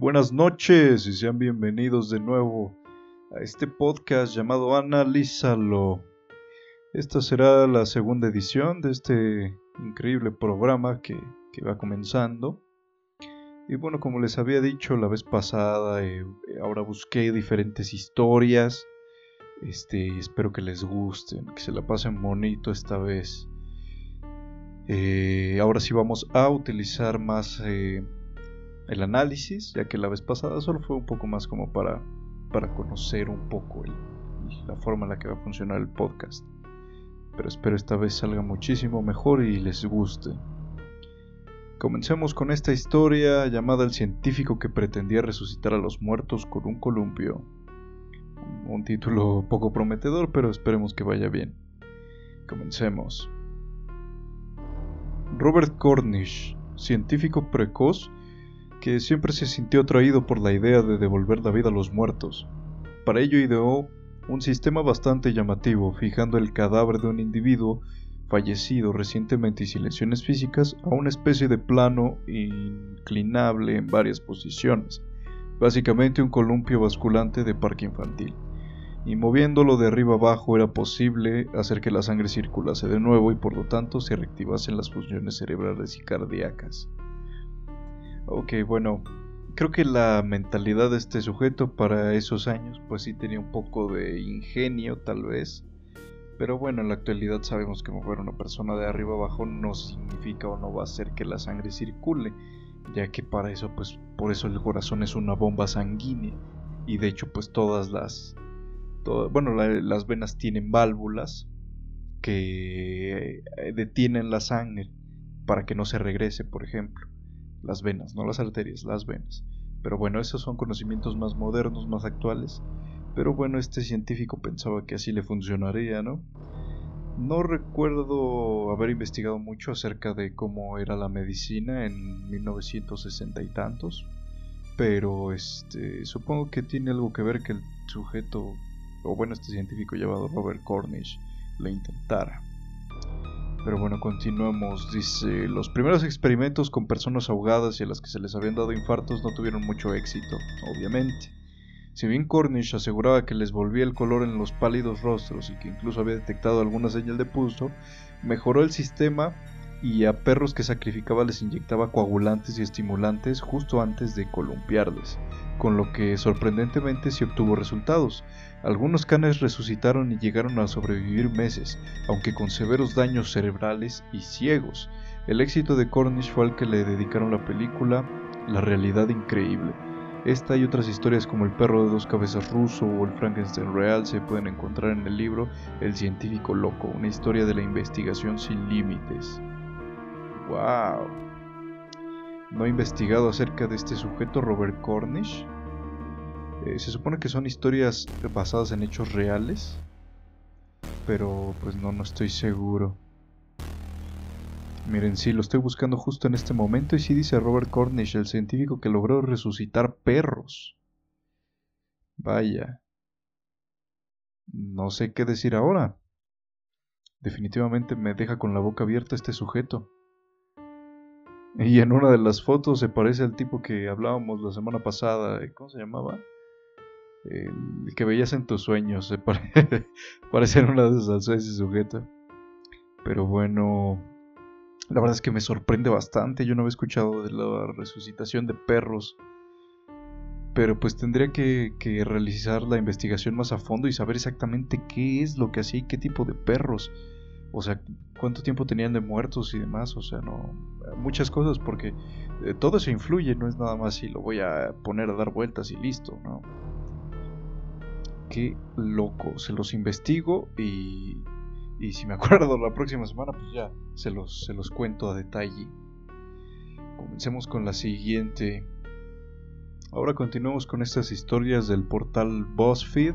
Buenas noches y sean bienvenidos de nuevo a este podcast llamado Analízalo. Esta será la segunda edición de este increíble programa que, va comenzando. Y bueno, como les había dicho la vez pasada, eh, ahora busqué diferentes historias. Este, espero que les gusten, que se la pasen bonito esta vez. Eh, ahora sí vamos a utilizar más eh, el análisis, ya que la vez pasada solo fue un poco más como para, para conocer un poco la forma en la que va a funcionar el podcast. Pero espero esta vez salga muchísimo mejor y les guste. Comencemos con esta historia llamada El científico que pretendía resucitar a los muertos con un columpio. Un título poco prometedor, pero esperemos que vaya bien. Comencemos. Robert Cornish, científico precoz que siempre se sintió atraído por la idea de devolver la vida a los muertos. Para ello ideó un sistema bastante llamativo, fijando el cadáver de un individuo fallecido recientemente y sin lesiones físicas a una especie de plano inclinable en varias posiciones, básicamente un columpio basculante de parque infantil. Y moviéndolo de arriba abajo era posible hacer que la sangre circulase de nuevo y por lo tanto se reactivasen las funciones cerebrales y cardíacas. Ok, bueno, creo que la mentalidad de este sujeto para esos años pues sí tenía un poco de ingenio tal vez. Pero bueno, en la actualidad sabemos que mover una persona de arriba abajo no significa o no va a hacer que la sangre circule, ya que para eso pues por eso el corazón es una bomba sanguínea y de hecho pues todas las bueno, las venas tienen válvulas que eh, detienen la sangre para que no se regrese, por ejemplo las venas, no las arterias, las venas. Pero bueno, esos son conocimientos más modernos, más actuales. Pero bueno, este científico pensaba que así le funcionaría, ¿no? No recuerdo haber investigado mucho acerca de cómo era la medicina en 1960 y tantos, pero este supongo que tiene algo que ver que el sujeto, o bueno, este científico llamado Robert Cornish, lo intentara. Pero bueno, continuamos. Dice, los primeros experimentos con personas ahogadas y a las que se les habían dado infartos no tuvieron mucho éxito, obviamente. Si bien Cornish aseguraba que les volvía el color en los pálidos rostros y que incluso había detectado alguna señal de pulso, mejoró el sistema y a perros que sacrificaba les inyectaba coagulantes y estimulantes justo antes de columpiarles, con lo que sorprendentemente se obtuvo resultados. Algunos canes resucitaron y llegaron a sobrevivir meses, aunque con severos daños cerebrales y ciegos. El éxito de Cornish fue al que le dedicaron la película La realidad increíble. Esta y otras historias como El perro de dos cabezas ruso o El Frankenstein real se pueden encontrar en el libro El científico loco, una historia de la investigación sin límites. ¡Wow! No he investigado acerca de este sujeto, Robert Cornish. Eh, se supone que son historias basadas en hechos reales, pero pues no, no estoy seguro. Miren, sí, lo estoy buscando justo en este momento y sí dice Robert Cornish, el científico que logró resucitar perros. Vaya. No sé qué decir ahora. Definitivamente me deja con la boca abierta este sujeto. Y en una de las fotos se parece al tipo que hablábamos la semana pasada. ¿Cómo se llamaba? El que veías en tus sueños. En una de ese sujeto. Pero bueno. La verdad es que me sorprende bastante. Yo no había escuchado de la resucitación de perros. Pero pues tendría que, que realizar la investigación más a fondo y saber exactamente qué es lo que hacía y qué tipo de perros o sea, cuánto tiempo tenían de muertos y demás, o sea, no, muchas cosas porque eh, todo eso influye, no es nada más si lo voy a poner a dar vueltas y listo, ¿no? Qué loco, se los investigo y, y si me acuerdo la próxima semana, pues ya se los, se los cuento a detalle. Comencemos con la siguiente. Ahora continuamos con estas historias del portal BuzzFeed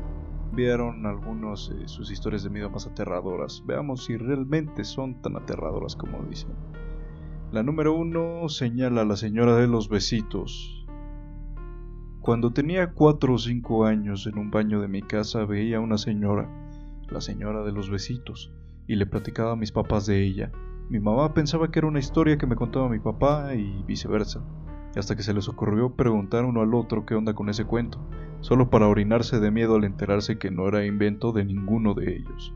enviaron algunos eh, sus historias de miedo más aterradoras. Veamos si realmente son tan aterradoras como dicen. La número uno señala a la señora de los besitos. Cuando tenía cuatro o cinco años en un baño de mi casa veía a una señora, la señora de los besitos, y le platicaba a mis papás de ella. Mi mamá pensaba que era una historia que me contaba mi papá y viceversa. hasta que se les ocurrió preguntar uno al otro qué onda con ese cuento, solo para orinarse de miedo al enterarse que no era invento de ninguno de ellos.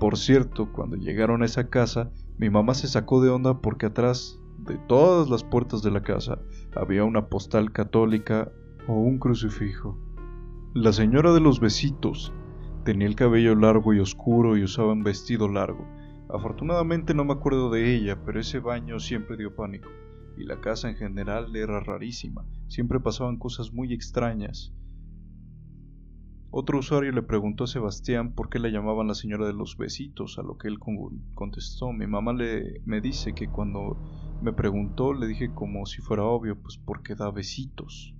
Por cierto, cuando llegaron a esa casa, mi mamá se sacó de onda porque atrás de todas las puertas de la casa había una postal católica o un crucifijo. La señora de los besitos tenía el cabello largo y oscuro y usaba un vestido largo. Afortunadamente no me acuerdo de ella, pero ese baño siempre dio pánico, y la casa en general era rarísima, siempre pasaban cosas muy extrañas. Otro usuario le preguntó a Sebastián por qué la llamaban la señora de los besitos, a lo que él contestó, mi mamá le, me dice que cuando me preguntó le dije como si fuera obvio, pues porque da besitos.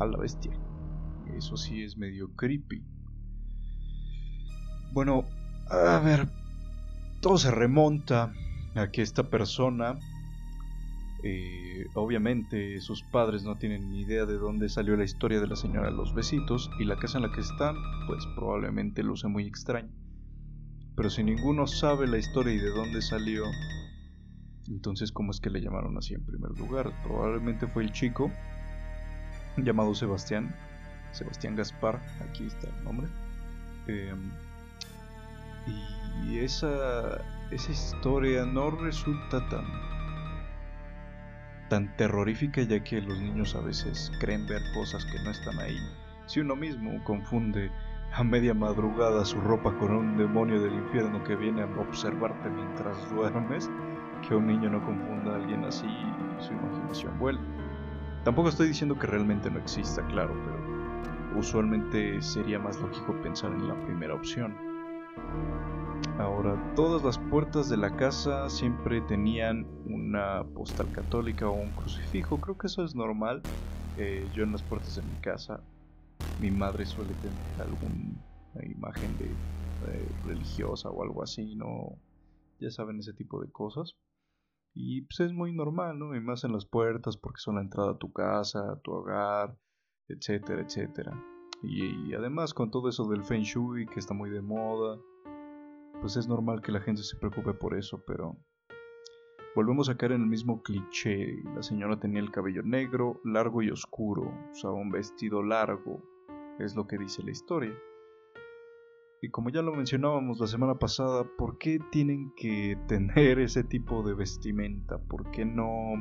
A la bestia. Eso sí es medio creepy. Bueno, a ver, todo se remonta a que esta persona, eh, obviamente sus padres no tienen ni idea de dónde salió la historia de la señora de los besitos y la casa en la que están, pues probablemente luce muy extraño. Pero si ninguno sabe la historia y de dónde salió, entonces ¿cómo es que le llamaron así en primer lugar? Probablemente fue el chico llamado Sebastián, Sebastián Gaspar, aquí está el nombre. Em, y esa, esa historia no resulta tan, tan terrorífica ya que los niños a veces creen ver cosas que no están ahí. Si uno mismo confunde a media madrugada su ropa con un demonio del infierno que viene a observarte mientras duermes, que un niño no confunda a alguien así su imaginación vuelve. Tampoco estoy diciendo que realmente no exista, claro, pero usualmente sería más lógico pensar en la primera opción. Ahora, todas las puertas de la casa siempre tenían una postal católica o un crucifijo. Creo que eso es normal. Eh, yo en las puertas de mi casa, mi madre suele tener alguna imagen de eh, religiosa o algo así, no, ya saben ese tipo de cosas. Y pues es muy normal, ¿no? Y más en las puertas porque son la entrada a tu casa, a tu hogar, etcétera, etcétera. Y, además con todo eso del Feng Shui que está muy de moda, pues es normal que la gente se preocupe por eso, pero volvemos a caer en el mismo cliché. La señora tenía el cabello negro, largo y oscuro, usaba un vestido largo, es lo que dice la historia. Y como ya lo mencionábamos la semana pasada, ¿por qué tienen que tener ese tipo de vestimenta? ¿Por qué no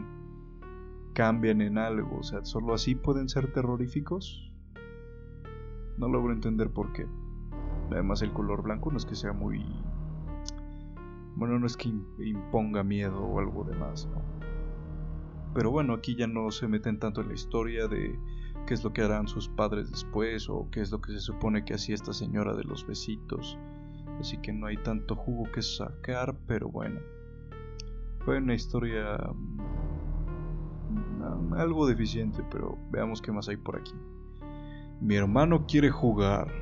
cambian en algo? O sea, ¿solo así pueden ser terroríficos? No logro entender por qué. Además el color blanco no es que sea muy... Bueno, no es que imponga miedo o algo demás, ¿no? Pero bueno, aquí ya no se meten tanto en la historia de qué es lo que harán sus padres después o qué es lo que se supone que hacía esta señora de los besitos. Así que no hay tanto jugo que sacar, pero bueno. Fue una historia mm, algo deficiente, pero veamos qué más hay por aquí. Mi hermano quiere jugar.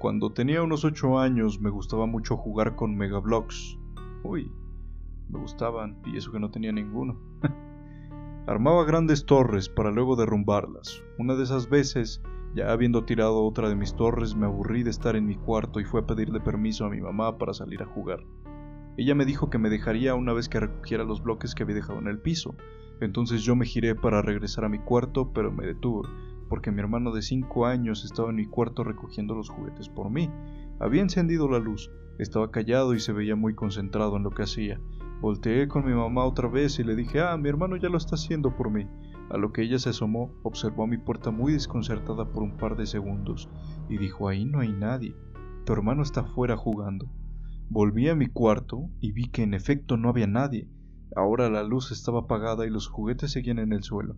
Cuando tenía unos 8 años me gustaba mucho jugar con Megablocks. Uy, me gustaban y eso que no tenía ninguno. Armaba grandes torres para luego derrumbarlas. Una de esas veces, ya habiendo tirado otra de mis torres, me aburrí de estar en mi cuarto y fue a pedirle permiso a mi mamá para salir a jugar. Ella me dijo que me dejaría una vez que recogiera los bloques que había dejado en el piso. Entonces yo me giré para regresar a mi cuarto, pero me detuve porque mi hermano de 5 años estaba en mi cuarto recogiendo los juguetes por mí. Había encendido la luz, estaba callado y se veía muy concentrado en lo que hacía. Volteé con mi mamá otra vez y le dije, ah, mi hermano ya lo está haciendo por mí. A lo que ella se asomó, observó mi puerta muy desconcertada por un par de segundos y dijo, ahí no hay nadie. Tu hermano está fuera jugando. Volví a mi cuarto y vi que en efecto no había nadie. Ahora la luz estaba apagada y los juguetes seguían en el suelo.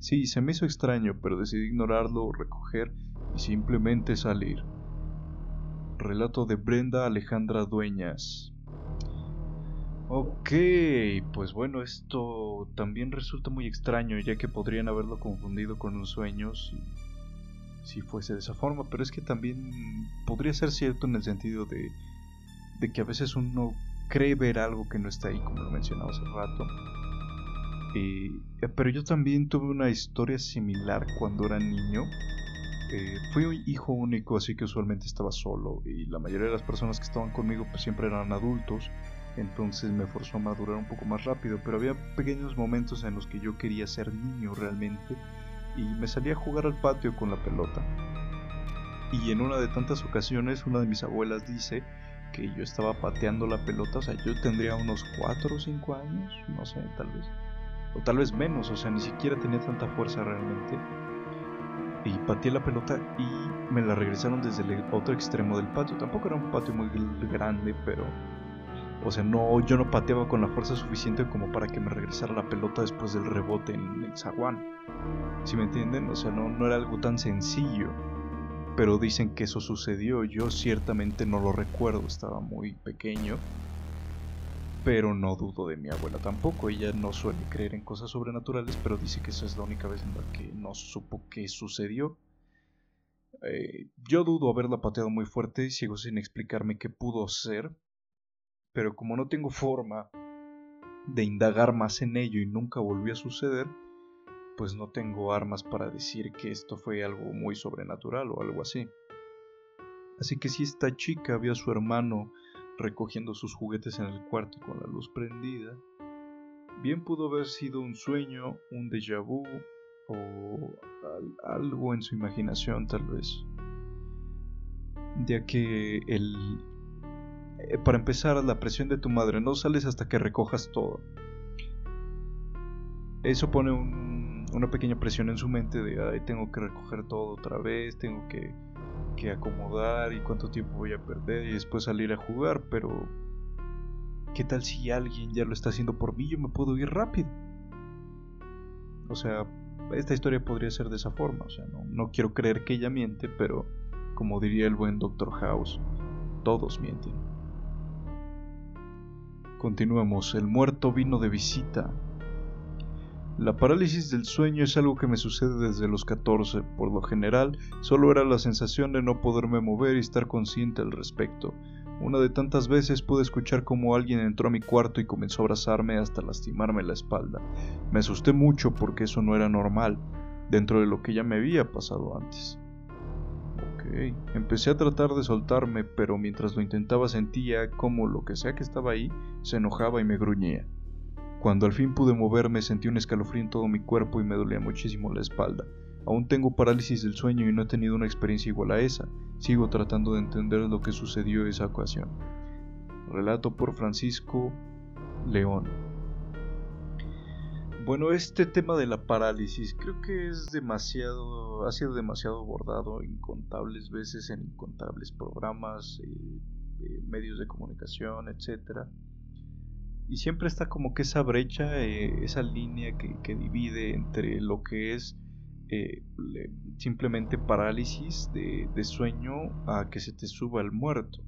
Sí, se me hizo extraño, pero decidí ignorarlo, recoger y simplemente salir. Relato de Brenda Alejandra Dueñas. Ok, pues bueno, esto también resulta muy extraño, ya que podrían haberlo confundido con un sueño si, fuese de esa forma, pero es que también podría ser cierto en el sentido de, que a veces uno cree ver algo que no está ahí, como lo mencionaba hace rato. Eh, pero yo también tuve una historia similar cuando era niño. Eh, fui hijo único, así que usualmente estaba solo y la mayoría de las personas que estaban conmigo pues siempre eran adultos entonces me forzó a madurar un poco más rápido, pero había pequeños momentos en los que yo quería ser niño realmente y me salía a jugar al patio con la pelota. Y en una de tantas ocasiones una de mis abuelas dice que yo estaba pateando la pelota, o sea, yo tendría unos 4 o 5 años, no sé, tal vez. O tal vez menos, o sea, ni siquiera tenía tanta fuerza realmente. Y pateé la pelota y me la regresaron desde el otro extremo del patio. Tampoco era un patio muy grande, pero... O sea, no, yo no pateaba con la fuerza suficiente como para que me regresara la pelota después del rebote en el zaguán. Si me entienden? O sea, no, no era algo tan sencillo pero dicen que eso sucedió. Yo ciertamente no lo recuerdo, estaba muy pequeño, pero no dudo de mi abuela tampoco. Ella no suele creer en cosas sobrenaturales, pero dice que esa es la única vez en la que no supo qué sucedió. Eh, yo dudo haberla pateado muy fuerte y sigo sin explicarme qué pudo ser, pero como no tengo forma de indagar más en ello y nunca volvió a suceder, pues no tengo armas para decir que esto fue algo muy sobrenatural o algo así. Así que si esta chica vio a su hermano recogiendo sus juguetes en el cuarto con la luz prendida, bien pudo haber sido un sueño, un déjà vu o algo en su imaginación tal vez. Ya que el... Eh, para empezar, la presión de tu madre, no sales hasta que recojas todo. Eso pone un una pequeña presión en su mente de, ay, tengo que recoger todo otra vez, tengo que, acomodar y cuánto tiempo voy a perder y después salir a jugar, pero ¿qué tal si alguien ya lo está haciendo por mí? Yo me puedo ir rápido. O sea, esta historia podría ser de esa forma, o sea, no, no quiero creer que ella miente, pero como diría el buen Doctor House, todos mienten. Continuamos, el muerto vino de visita la parálisis del sueño es algo que me sucede desde los 14. Por lo general, solo era la sensación de no poderme mover y estar consciente al respecto. Una de tantas veces pude escuchar cómo alguien entró a mi cuarto y comenzó a abrazarme hasta lastimarme la espalda. Me asusté mucho porque eso no era normal, dentro de lo que ya me había pasado antes. Ok, empecé a tratar de soltarme, pero mientras lo intentaba sentía como lo que sea que estaba ahí se enojaba y me gruñía. Cuando al fin pude moverme sentí un escalofrío en todo mi cuerpo y me dolía muchísimo la espalda. Aún tengo parálisis del sueño y no he tenido una experiencia igual a esa. Sigo tratando de entender lo que sucedió esa ocasión. Relato por Francisco León. Bueno, este tema de la parálisis creo que es demasiado, ha sido demasiado abordado incontables veces en incontables programas, eh, eh, medios de comunicación, etcétera y siempre está como que esa brecha, eh, esa línea que, divide entre lo que es simplemente parálisis de, sueño a que se te suba el muerto.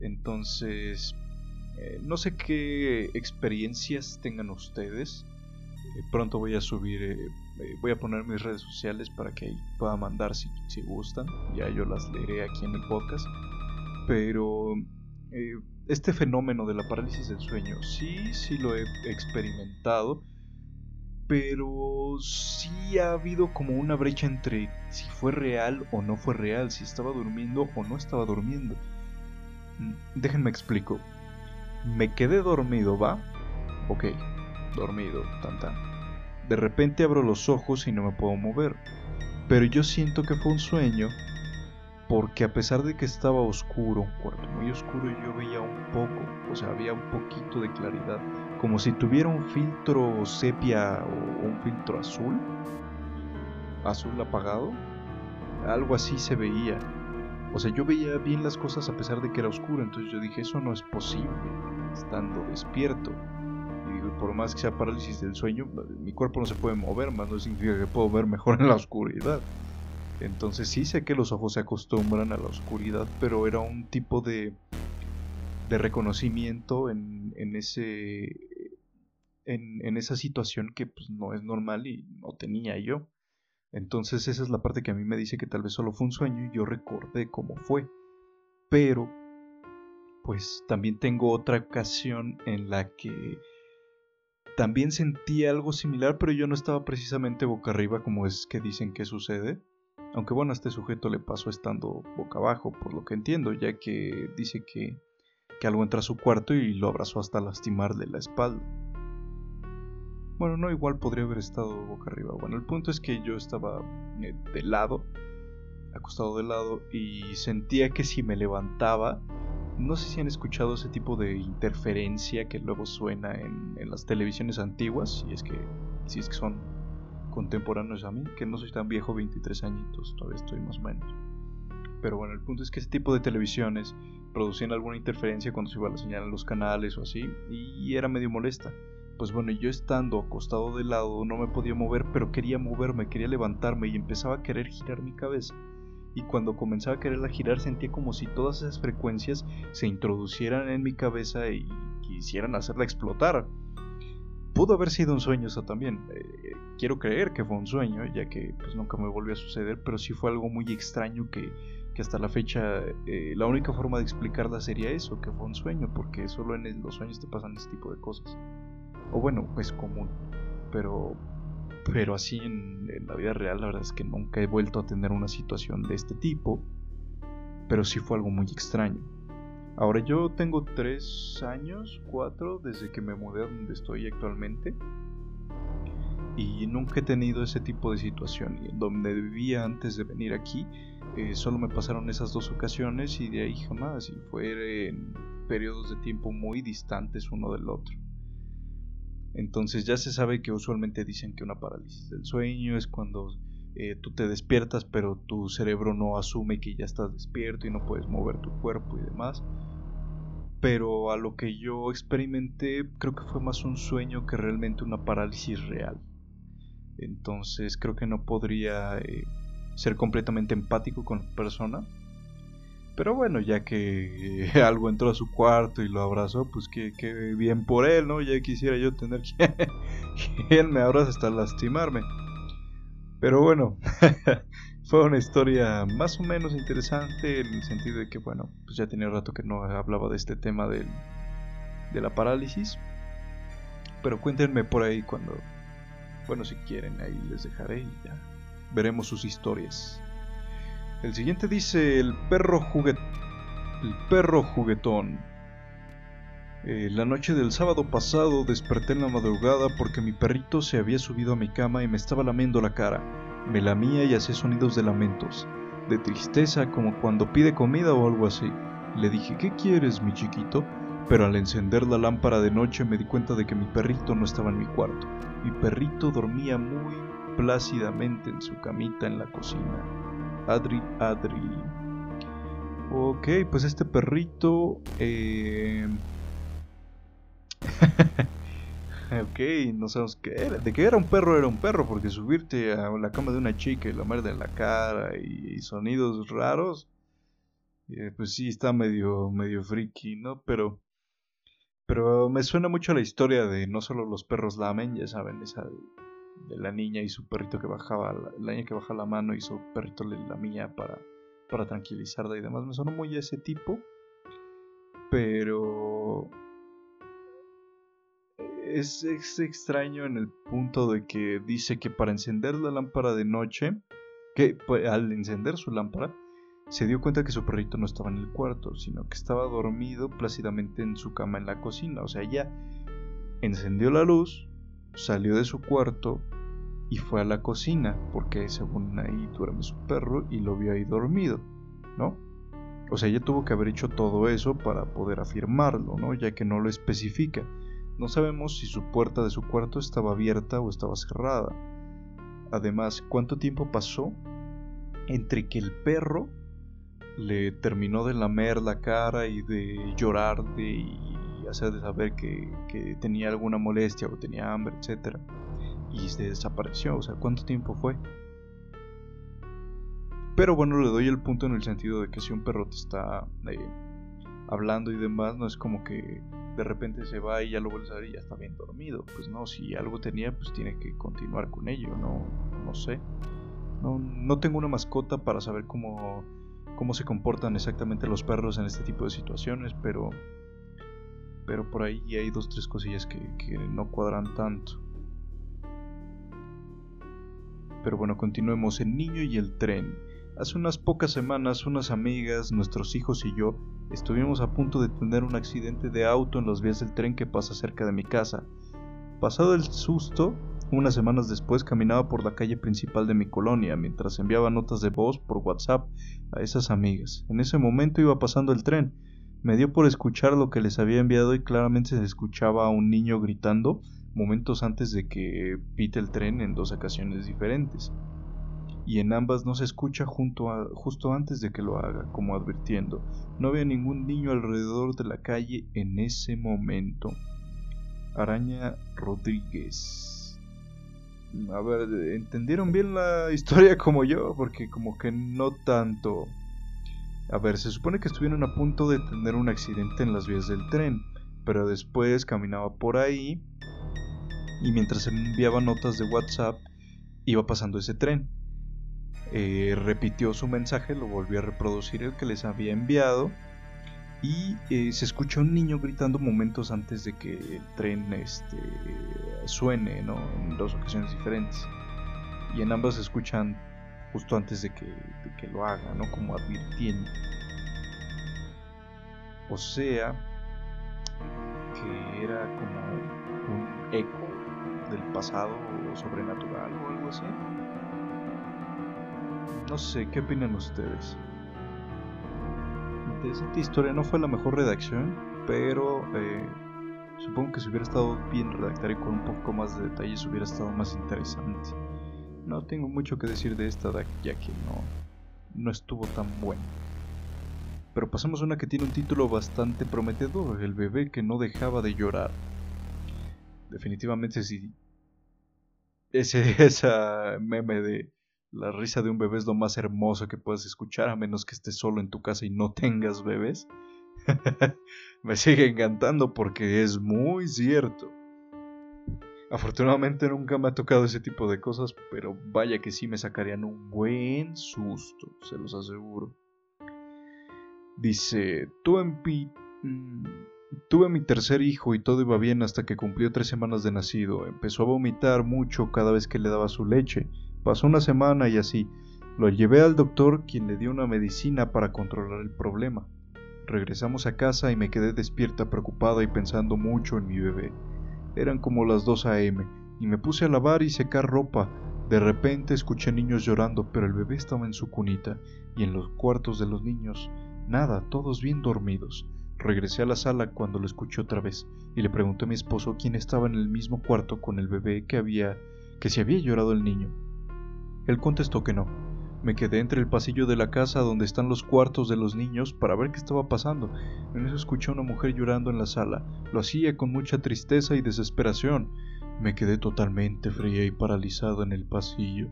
Entonces, no sé qué experiencias tengan ustedes. Pronto voy a subir, voy a poner mis redes sociales para que ahí pueda mandar si, si gustan. Ya yo las leeré aquí en el podcast. Pero este fenómeno de la parálisis del sueño, sí, sí lo he experimentado, pero sí ha habido como una brecha entre si fue real o no fue real, si estaba durmiendo o no estaba durmiendo. Mm, déjenme explico. Me quedé dormido, ¿va? Ok, dormido, tan tan. De repente abro los ojos y no me puedo mover. Pero yo siento que fue un sueño porque a pesar de que estaba oscuro, un cuarto muy oscuro, yo veía un poco, o sea, había un poquito de claridad, como si tuviera un filtro sepia o un filtro azul, azul apagado, algo así se veía. O sea, yo veía bien las cosas a pesar de que era oscuro, entonces yo dije, eso no es posible, estando despierto. Por más que sea parálisis del sueño, mi cuerpo no se puede mover, más no significa que puedo ver mejor en la oscuridad. Entonces sí sé que los ojos se acostumbran a la oscuridad, pero era un tipo de, de reconocimiento en, en ese en, en, esa situación que pues, no es normal y no tenía yo. Entonces esa es la parte que a mí me dice que tal vez solo fue un sueño y yo recordé cómo fue. Pero pues también tengo otra ocasión en la que también sentí algo similar, pero yo no estaba precisamente boca arriba como es que dicen que sucede. Aunque bueno, a este sujeto le pasó estando boca abajo, por lo que entiendo, ya que dice que, que algo entra a su cuarto y lo abrazó hasta lastimarle la espalda. Bueno, no, igual podría haber estado boca arriba. Bueno, el punto es que yo estaba eh, de lado, acostado de lado, y sentía que si me levantaba, no sé si han escuchado ese tipo de interferencia que luego suena en, las televisiones antiguas, si es que, si es que son contemporáneos a mí, que no soy tan viejo, 23 añitos, todavía estoy más o menos. Pero bueno, el punto es que ese tipo de televisiones producían alguna interferencia cuando se iba la señal en los canales o así, y era medio molesta. Pues bueno, yo estando acostado de lado no me podía mover, pero quería moverme, quería levantarme y empezaba a querer girar mi cabeza. Y cuando comenzaba a quererla girar sentía como si todas esas frecuencias se introducieran en mi cabeza y quisieran hacerla explotar. Pudo haber sido un sueño eso también. Eh, quiero creer que fue un sueño, ya que pues nunca me volvió a suceder, pero sí fue algo muy extraño que, hasta la fecha eh, la única forma de explicarla sería eso, que fue un sueño, porque solo en los sueños te pasan ese tipo de cosas o bueno, es común, pero, pero así en, la vida real la verdad es que nunca he vuelto a tener una situación de este tipo, pero sí fue algo muy extraño. Ahora yo tengo tres años, cuatro, desde que me mudé a donde estoy actualmente. Y nunca he tenido ese tipo de situación. Donde vivía antes de venir aquí, eh, solo me pasaron esas dos ocasiones y de ahí jamás. Y fue en periodos de tiempo muy distantes uno del otro. Entonces ya se sabe que usualmente dicen que una parálisis del sueño es cuando eh, tú te despiertas pero tu cerebro no asume que ya estás despierto y no puedes mover tu cuerpo y demás. Pero a lo que yo experimenté creo que fue más un sueño que realmente una parálisis real. Entonces creo que no podría eh, ser completamente empático con la persona pero bueno, ya que algo entró a su cuarto y lo abrazó, pues que, bien por él, ¿no? Ya quisiera yo tener que, él me abrace hasta lastimarme. Pero bueno, fue una historia más o menos interesante en el sentido de que, bueno, pues ya tenía rato que no hablaba de este tema del, de la parálisis. Pero cuéntenme por ahí cuando, bueno, si quieren, ahí les dejaré y ya veremos sus historias. El siguiente dice el perro juguet... El perro juguetón. Eh, la noche del sábado pasado desperté en la madrugada porque mi perrito se había subido a mi cama y me estaba lamiendo la cara. Me lamía y hacía sonidos de lamentos, de tristeza como cuando pide comida o algo así. Le dije, ¿qué quieres, mi chiquito? Pero al encender la lámpara de noche me di cuenta de que mi perrito no estaba en mi cuarto. Mi perrito dormía muy plácidamente en su camita en la cocina. Adri, Adri. Ok, pues este perrito... Eh... ok, no sabemos qué era. De qué era un perro, era un perro, porque subirte a la cama de una chica y la madre en la cara y, sonidos raros, eh, pues sí, está medio, medio friki, ¿no? Pero, pero me suena mucho la historia de no solo los perros lamen, ya saben, esa de la niña y su perrito que bajaba, la, niña que baja la mano y su perrito le lamía para, para tranquilizarla y demás. Me sonó muy a ese tipo, pero es, es, extraño en el punto de que dice que para encender la lámpara de noche, que pues, al encender su lámpara, se dio cuenta que su perrito no estaba en el cuarto, sino que estaba dormido plácidamente en su cama en la cocina. O sea, ella encendió la luz, salió de su cuarto y fue a la cocina, porque según ahí duerme su perro y lo vio ahí dormido, ¿no? O sea, ella tuvo que haber hecho todo eso para poder afirmarlo, ¿no? Ya que no lo especifica. No sabemos si su puerta de su cuarto estaba abierta o estaba cerrada. Además, ¿cuánto tiempo pasó entre que el perro le terminó de lamer la cara y de llorar de, y hacer de saber que, que tenía alguna molestia o tenía hambre, etcétera y se desapareció. O sea, ¿cuánto tiempo fue? Pero bueno, le doy el punto en el sentido de que si un perro te está eh, hablando y demás, no es como que de repente se va y ya lo vuelves a ver y ya está bien dormido. Pues no, si algo tenía, pues tiene que continuar con ello, no, no sé. No, no tengo una mascota para saber cómo, cómo se comportan exactamente los perros en este tipo de situaciones, pero, pero por ahí hay dos, tres cosillas que, que no cuadran tanto. Pero bueno, continuemos. El niño y el tren. Hace unas pocas semanas unas amigas, nuestros hijos y yo estuvimos a punto de tener un accidente de auto en las vías del tren que pasa cerca de mi casa. Pasado el susto, unas semanas después caminaba por la calle principal de mi colonia mientras enviaba notas de voz por WhatsApp a esas amigas. En ese momento iba pasando el tren. Me dio por escuchar lo que les había enviado y claramente se escuchaba a un niño gritando momentos antes de que pite el tren en dos ocasiones diferentes y en ambas no se escucha justo antes de que lo haga, como advirtiendo, no había ningún niño alrededor de la calle en ese momento. Araña Rodríguez. A ver, ¿entendieron bien la historia como yo? Porque como que no tanto. A ver, se supone que estuvieron a punto de tener un accidente en las vías del tren, pero después caminaba por ahí y mientras enviaba notas de WhatsApp iba pasando ese tren eh, repitió su mensaje, lo volvió a reproducir el que les había enviado y eh, se escuchó un niño gritando momentos antes de que el tren este, suene, ¿no? En dos ocasiones diferentes. Y en ambas se escuchan justo antes de que, lo haga, ¿no? Como advirtiendo. O sea, que era como un eco del pasado sobrenatural o algo así. No sé, ¿qué opinan ustedes? Interesante historia, no fue la mejor redacción, pero eh, supongo que si hubiera estado bien redactar y con un poco más de detalles hubiera estado más interesante. No tengo mucho que decir de esta, ya que no, no estuvo tan buena. Pero pasamos a una que tiene un título bastante prometedor, El bebé que no dejaba de llorar. Definitivamente sí. Ese, esa meme de la risa de un bebé es lo más hermoso que puedes escuchar a menos que estés solo en tu casa y no tengas bebés. me sigue encantando porque es muy cierto. Afortunadamente nunca me ha tocado ese tipo de cosas, pero vaya que sí me sacarían un buen susto, se los aseguro. Dice, tuve, mm, tuve mi tercer hijo y todo iba bien hasta que cumplió tres semanas de nacido. Empezó a vomitar mucho cada vez que le daba su leche Pasó una semana y así. Lo llevé al doctor quien le dio una medicina para controlar el problema. Regresamos a casa y me quedé despierta preocupada y pensando mucho en mi bebé. Eran como las 2 a.m. y me puse a lavar y secar ropa. De repente escuché niños llorando, pero el bebé estaba en su cunita y en los cuartos de los niños. Nada, todos bien dormidos. Regresé a la sala cuando lo escuché otra vez y le pregunté a mi esposo quién estaba en el mismo cuarto con el bebé que había que se había llorado el niño. Él contestó que no. Me quedé entre el pasillo de la casa donde están los cuartos de los niños para ver qué estaba pasando. En eso escuché a una mujer llorando en la sala. Lo hacía con mucha tristeza y desesperación. Me quedé totalmente fría y paralizado en el pasillo.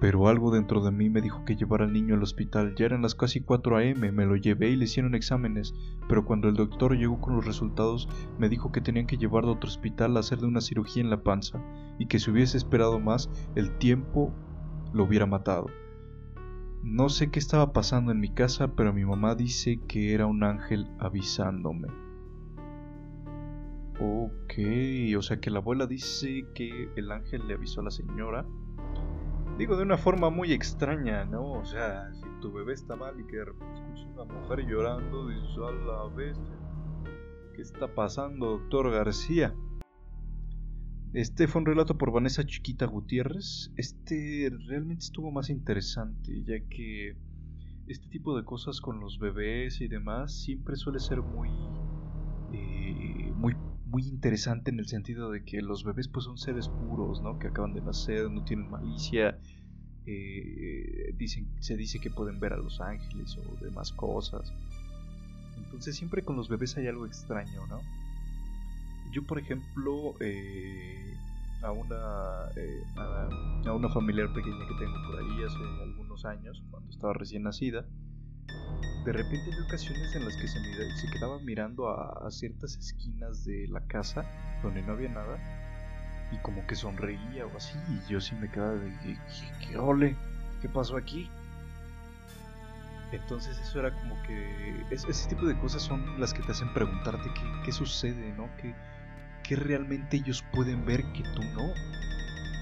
Pero algo dentro de mí me dijo que llevara al niño al hospital. Ya eran las casi 4 a.m. Me lo llevé y le hicieron exámenes, pero cuando el doctor llegó con los resultados me dijo que tenían que llevarlo a otro hospital a hacerle una cirugía en la panza y que si hubiese esperado más, el tiempo lo hubiera matado. No sé qué estaba pasando en mi casa, pero mi mamá dice que era un ángel avisándome. Ok, o sea que la abuela dice que el ángel le avisó a la señora Digo, de una forma muy extraña, ¿no? O sea, si tu bebé está mal y que de repente una mujer llorando, dices, a la bestia, ¿qué está pasando, doctor García? Este fue un relato por Vanessa Chiquita Gutiérrez. Este realmente estuvo más interesante, ya que este tipo de cosas con los bebés y demás siempre suele ser muy, eh, muy, muy interesante en el sentido de que los bebés pues son seres puros, ¿no? Que acaban de nacer, no tienen malicia. Eh, dicen, se dice que pueden ver a los ángeles o demás cosas. Entonces siempre con los bebés hay algo extraño, ¿no? Yo, por ejemplo, eh, a, una, eh, a, una familiar pequeña que tengo por ahí hace algunos años, cuando estaba recién nacida, de repente hay ocasiones en las que se, se quedaba mirando a, ciertas esquinas de la casa donde no había nada y como que sonreía o así y yo sí me quedaba de ¿qué, ole? ¿Qué pasó aquí? Entonces eso era como que ese tipo de cosas son las que te hacen preguntarte qué, qué sucede, ¿no? ¿Qué, ¿Qué realmente ellos pueden ver que tú no?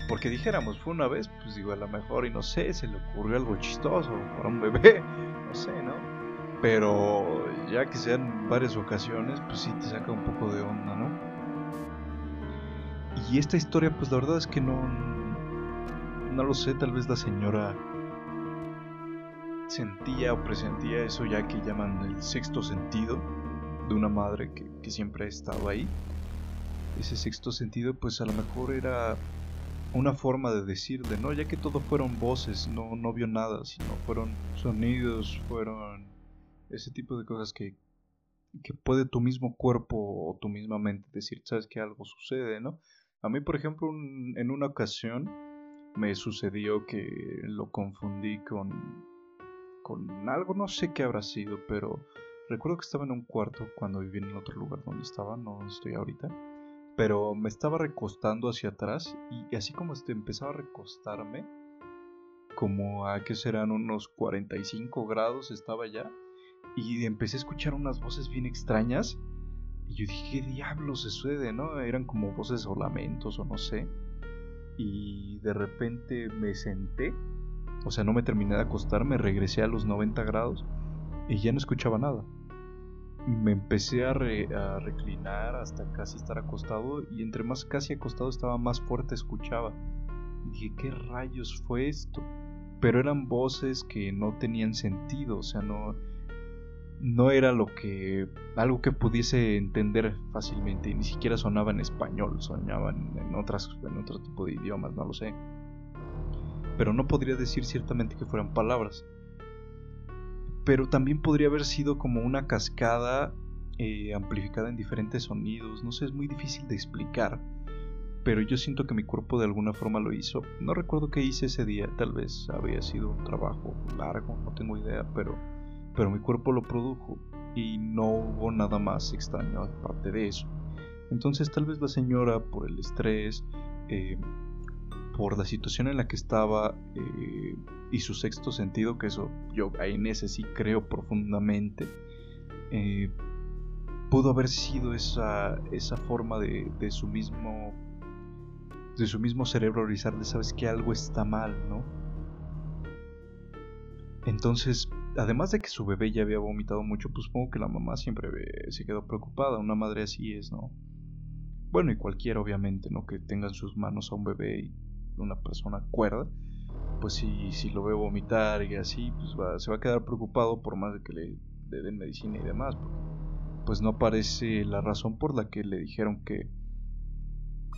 porque dijéramos, fue una vez, pues digo, a lo mejor, y no sé, se le ocurrió algo chistoso para un bebé, no sé, ¿no? Pero ya que sean varias ocasiones, pues sí te saca un poco de onda, ¿no? Y esta historia, pues la verdad es que no, no lo sé, tal vez la señora sentía o presentía eso ya que llaman el sexto sentido de una madre que, que siempre ha estado ahí. Ese sexto sentido, pues a lo mejor era una forma de decir de no, ya que todo fueron voces, no, no vio nada, sino fueron sonidos, fueron ese tipo de cosas que, que puede tu mismo cuerpo o tu misma mente decir, sabes que algo sucede, ¿no? A mí, por ejemplo, en una ocasión me sucedió que lo confundí con, con algo, no sé qué habrá sido, pero recuerdo que estaba en un cuarto cuando viví en otro lugar donde estaba, no estoy ahorita pero me estaba recostando hacia atrás y así como este, empezaba a recostarme, como a que serán unos 45 grados estaba ya, y empecé a escuchar unas voces bien extrañas. Y yo dije, ¿qué diablos se sucede? ¿No? Eran como voces o lamentos o no sé. Y de repente me senté, o sea, no me terminé de acostar, me regresé a los 90 grados y ya no escuchaba nada me empecé a, reclinar hasta casi estar acostado y entre más casi acostado estaba más fuerte escuchaba. Y dije, ¿qué rayos fue esto? Pero eran voces que no tenían sentido, o sea, no, no era lo que algo que pudiese entender fácilmente ni siquiera sonaba en español, sonaban en otras en otro tipo de idiomas, no lo sé. Pero no podría decir ciertamente que fueran palabras pero también podría haber sido como una cascada eh, amplificada en diferentes sonidos, no sé, es muy difícil de explicar, pero yo siento que mi cuerpo de alguna forma lo hizo. No recuerdo qué hice ese día, tal vez había sido un trabajo largo, no tengo idea, pero, pero mi cuerpo lo produjo y no hubo nada más extraño aparte de eso. Entonces tal vez la señora por el estrés, eh, por la situación en la que estaba eh, y su sexto sentido, que eso yo en ese sí creo profundamente, eh, pudo haber sido esa, esa forma de, de, su mismo de su mismo cerebro de sabes que algo está mal, ¿no? Entonces, además de que su bebé ya había vomitado mucho, pues supongo que la mamá siempre se quedó preocupada, una madre así es, ¿no? Bueno, y cualquiera obviamente, ¿no? Que tenga en sus manos a un bebé y una persona cuerda, pues si, si lo ve vomitar y así, pues se va a quedar preocupado por más de que le, den medicina y demás, pues no parece la razón por la que le dijeron que,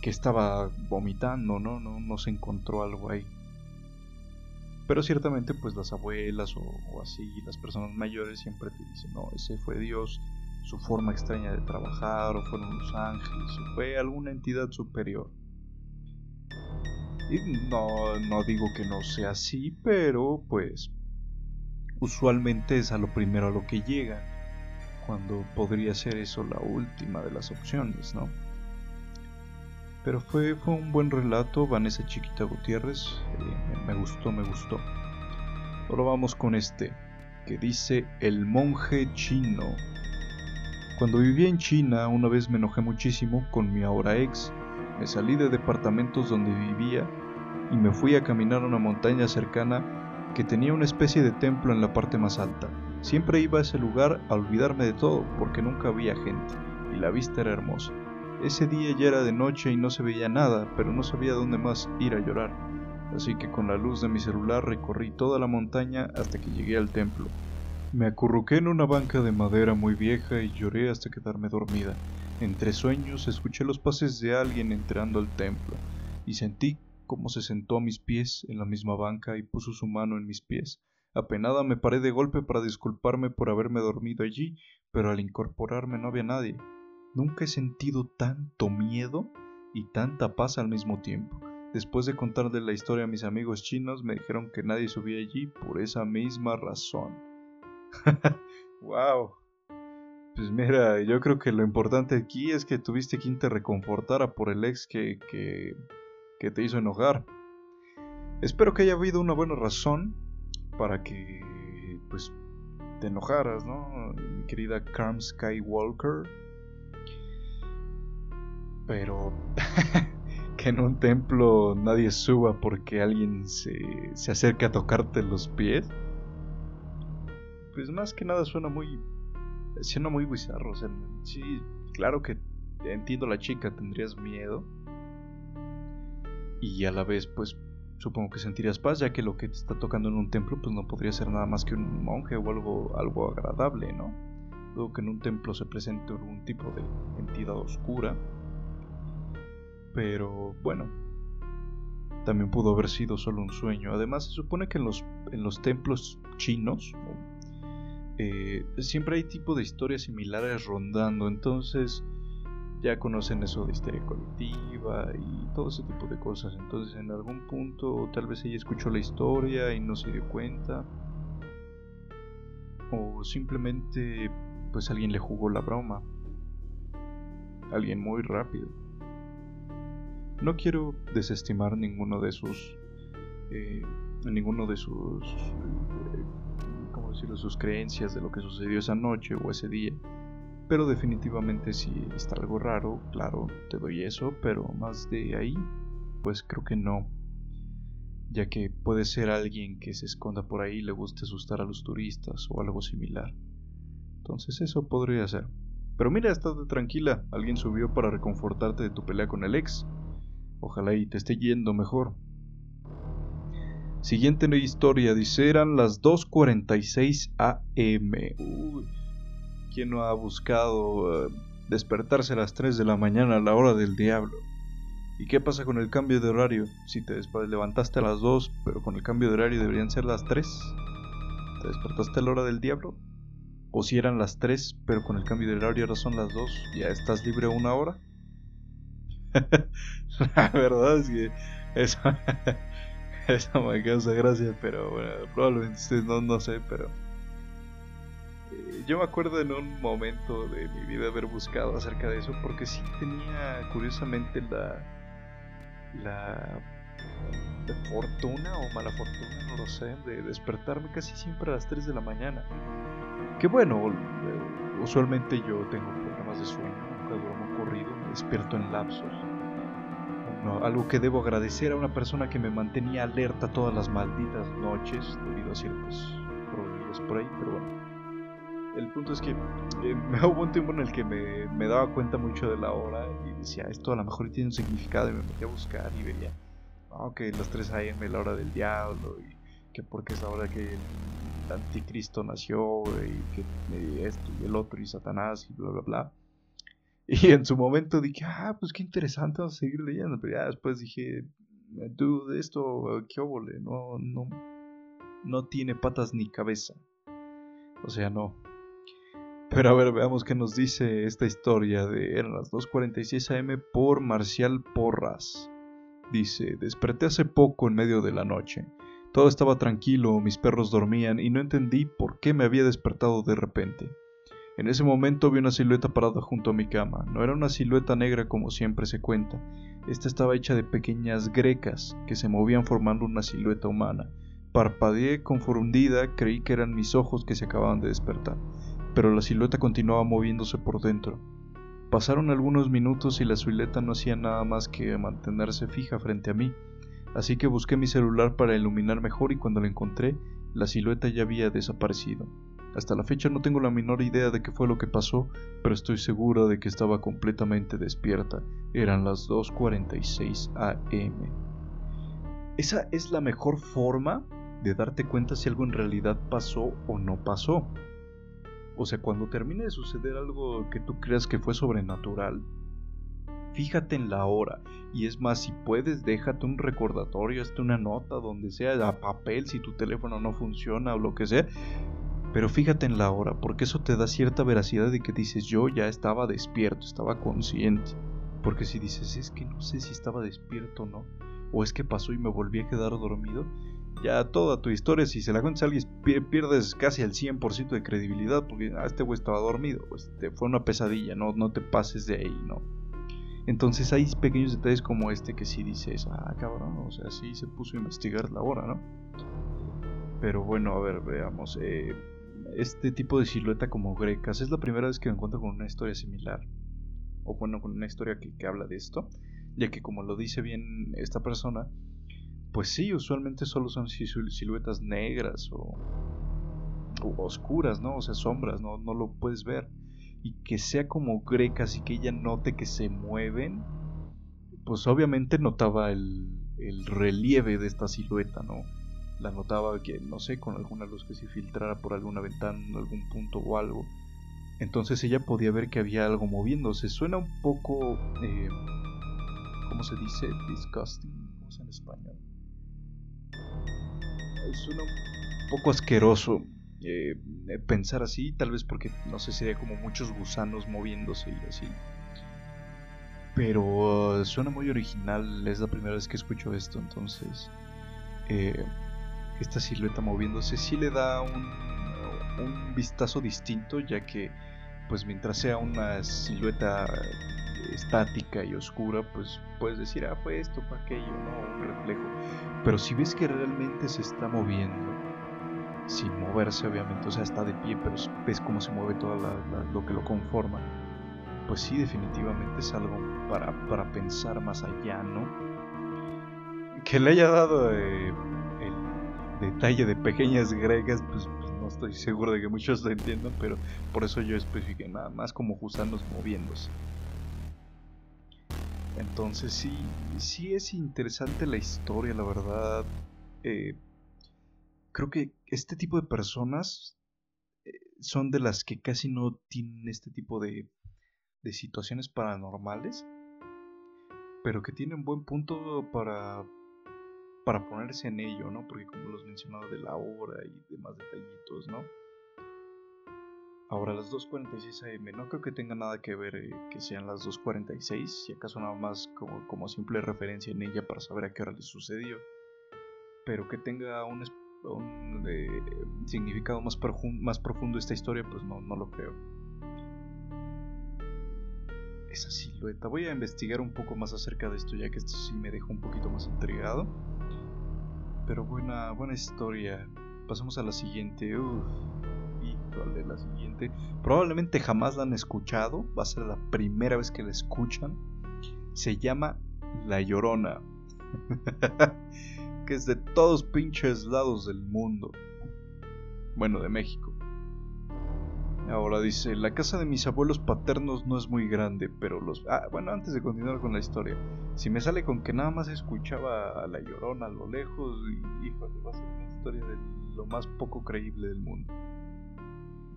que estaba vomitando, ¿no? ¿no? No se encontró algo ahí. Pero ciertamente pues las abuelas o, o, así, las personas mayores siempre te dicen, no, ese fue Dios, su forma extraña de trabajar, o fueron los ángeles, o fue alguna entidad superior. No, no digo que no sea así, pero pues usualmente es a lo primero a lo que llega, cuando podría ser eso la última de las opciones, ¿no? Pero fue, fue un buen relato, Vanessa Chiquita Gutiérrez, eh, me gustó, me gustó. Ahora vamos con este, que dice El monje chino. Cuando vivía en China, una vez me enojé muchísimo con mi ahora ex. Me salí de departamentos donde vivía y me fui a caminar a una montaña cercana que tenía una especie de templo en la parte más alta. Siempre iba a ese lugar a olvidarme de todo porque nunca había gente y la vista era hermosa. Ese día ya era de noche y no se veía nada, pero no sabía dónde más ir a llorar. Así que con la luz de mi celular recorrí toda la montaña hasta que llegué al templo. Me acurruqué en una banca de madera muy vieja y lloré hasta quedarme dormida. Entre sueños escuché los pases de alguien entrando al templo y sentí como se sentó a mis pies en la misma banca y puso su mano en mis pies. Apenada me paré de golpe para disculparme por haberme dormido allí, pero al incorporarme no había nadie. Nunca he sentido tanto miedo y tanta paz al mismo tiempo. Después de contarle la historia a mis amigos chinos, me dijeron que nadie subía allí por esa misma razón. ¡Wow! Pues mira, yo creo que lo importante aquí es que tuviste quien te reconfortara por el ex que, que que te hizo enojar. Espero que haya habido una buena razón para que pues te enojaras, ¿no? Mi querida Carm Skywalker. Pero que en un templo nadie suba porque alguien se, se acerca a tocarte los pies. Pues más que nada suena muy. Suena muy bizarro. O sí, claro que entiendo la chica, tendrías miedo. Y a la vez, pues supongo que sentirías paz, ya que lo que te está tocando en un templo, pues no podría ser nada más que un monje o algo, algo agradable, ¿no? Luego que en un templo se presente algún tipo de entidad oscura. Pero bueno, también pudo haber sido solo un sueño. Además, se supone que en los, en los templos chinos eh, siempre hay tipo de historias similares rondando. Entonces, ya conocen eso de histeria colectiva y todo ese tipo de cosas. Entonces, en algún punto, tal vez ella escuchó la historia y no se dio cuenta. O simplemente pues alguien le jugó la broma. Alguien muy rápido. No quiero desestimar ninguno de sus... Eh, ninguno de sus... Eh, ¿Cómo decirlo? Sus creencias de lo que sucedió esa noche o ese día. Pero definitivamente si está algo raro, claro, te doy eso, pero más de ahí, pues creo que no. Ya que puede ser alguien que se esconda por ahí y le guste asustar a los turistas o algo similar. Entonces eso podría ser. Pero mira, estate tranquila, alguien subió para reconfortarte de tu pelea con el ex. Ojalá y te esté yendo mejor. Siguiente historia, dice, eran las 2.46 am. Uy, ¿quién no ha buscado eh, despertarse a las 3 de la mañana a la hora del diablo? ¿Y qué pasa con el cambio de horario? Si te levantaste a las 2, pero con el cambio de horario deberían ser las 3. ¿Te despertaste a la hora del diablo? O si eran las 3, pero con el cambio de horario ahora son las 2, ¿ya estás libre una hora? la verdad es que eso, eso me causa gracia, pero bueno, probablemente no, no sé, pero... Eh, yo me acuerdo en un momento de mi vida haber buscado acerca de eso, porque sí tenía curiosamente la... la fortuna o mala fortuna, no lo sé, de despertarme casi siempre a las 3 de la mañana. Que bueno, eh, usualmente yo tengo problemas de sueño, nunca duermo corrido, me despierto en lapsos. algo que debo agradecer a una persona que me mantenía alerta todas las malditas noches debido a ciertos problemas por ahí, pero bueno. El punto es que eh, hubo un tiempo en el que me, me, daba cuenta mucho de la hora y decía, esto a lo mejor tiene un significado y me metí a buscar y veía, ok, las 3 a.m. la hora del diablo y que porque es ahora que anticristo nació y que esto y el otro y Satanás y bla bla bla. Y en su momento dije, ah, pues qué interesante, vamos a seguir leyendo. Pero ya después dije, dude, esto, qué óvole, no, no, no tiene patas ni cabeza. O sea, no. Pero a ver, veamos qué nos dice esta historia de eran las 2.46 am por Marcial Porras. Dice, desperté hace poco en medio de la noche. Todo estaba tranquilo, mis perros dormían y no entendí por qué me había despertado de repente. En ese momento vi una silueta parada junto a mi cama. No era una silueta negra como siempre se cuenta. Esta estaba hecha de pequeñas grecas que se movían formando una silueta humana. Parpadeé confundida, creí que eran mis ojos que se acababan de despertar, pero la silueta continuaba moviéndose por dentro. Pasaron algunos minutos y la silueta no hacía nada más que mantenerse fija frente a mí. Así que busqué mi celular para iluminar mejor y cuando lo encontré, la silueta ya había desaparecido. Hasta la fecha no tengo la menor idea de qué fue lo que pasó, pero estoy segura de que estaba completamente despierta. Eran las 2.46 am. Esa es la mejor forma de darte cuenta si algo en realidad pasó o no pasó. O sea, cuando termine de suceder algo que tú creas que fue sobrenatural, fíjate en la hora. Y es más, si puedes, déjate un recordatorio, hazte una nota donde sea, a papel, si tu teléfono no funciona o lo que sea. Pero fíjate en la hora, porque eso te da cierta veracidad de que dices, yo ya estaba despierto, estaba consciente. Porque si dices, es que no sé si estaba despierto o no, o es que pasó y me volví a quedar dormido, ya toda tu historia, si se la cuentas a alguien, pierdes casi el 100% de credibilidad, porque ah, este güey estaba dormido, pues fue una pesadilla, no, no te pases de ahí, ¿no? Entonces hay pequeños detalles como este que sí dices, ah, cabrón, o sea, sí se puso a investigar la hora, ¿no? Pero bueno, a ver, veamos. Eh, este tipo de silueta como grecas es la primera vez que me encuentro con una historia similar. O bueno, con una historia que habla de esto. ya que como lo dice bien esta persona, pues sí, usualmente solo son siluetas negras o, oscuras, ¿no? O sea, sombras, ¿no? no lo puedes ver. Y que sea como grecas y que ella note que se mueven, pues obviamente notaba el, el relieve de esta silueta, ¿no? La notaba que, no sé, con alguna luz que se filtrara por alguna ventana, en algún punto o algo. Entonces ella podía ver que había algo moviéndose. Suena un poco... Eh, ¿Cómo se dice? Disgusting. ¿Cómo es en español? Suena un poco asqueroso eh, pensar así, tal vez porque, no sé, sería como muchos gusanos moviéndose y así. Pero suena muy original, es la primera vez que escucho esto, entonces eh, esta silueta moviéndose sí le da un vistazo distinto, ya que pues mientras sea una silueta estática y oscura, pues puedes decir, ah, fue esto, fue aquello, no, un reflejo. Pero si ves que realmente se está moviendo, sin moverse obviamente, o sea, está de pie, pero ves cómo se mueve todo lo que lo conforma, pues sí, definitivamente es algo para, para pensar más allá, ¿no? Que le haya dado eh, el detalle de pequeñas gregas, pues, pues, no estoy seguro de que muchos lo entiendan, pero por eso yo especifiqué nada más como gusanos moviéndose. Entonces sí, sí es interesante la historia, la verdad. Eh, creo que este tipo de personas eh, son de las que casi no tienen este tipo de, de situaciones paranormales, pero que tienen buen punto para, para ponerse en ello, ¿no? Porque como los mencionado de la hora y demás detallitos, ¿no? Ahora las 2.46 am, no creo que tenga nada que ver eh, que sean las 2.46, si acaso nada más como, como simple referencia en ella para saber a qué hora le sucedió, pero que tenga un, un eh, significado más, más profundo esta historia, pues no, no lo creo. Esa silueta, voy a investigar un poco más acerca de esto, ya que esto sí me dejó un poquito más intrigado. Pero buena, buena historia. Pasamos a la siguiente. Uf la siguiente. Probablemente jamás la han escuchado, va a ser la primera vez que la escuchan. Se llama La Llorona. que es de todos pinches lados del mundo. Bueno, de México. Ahora dice, la casa de mis abuelos paternos no es muy grande, pero los... Ah, bueno, antes de continuar con la historia, si me sale con que nada más escuchaba a la llorona a lo lejos, híjole, va a ser una historia de lo más poco creíble del mundo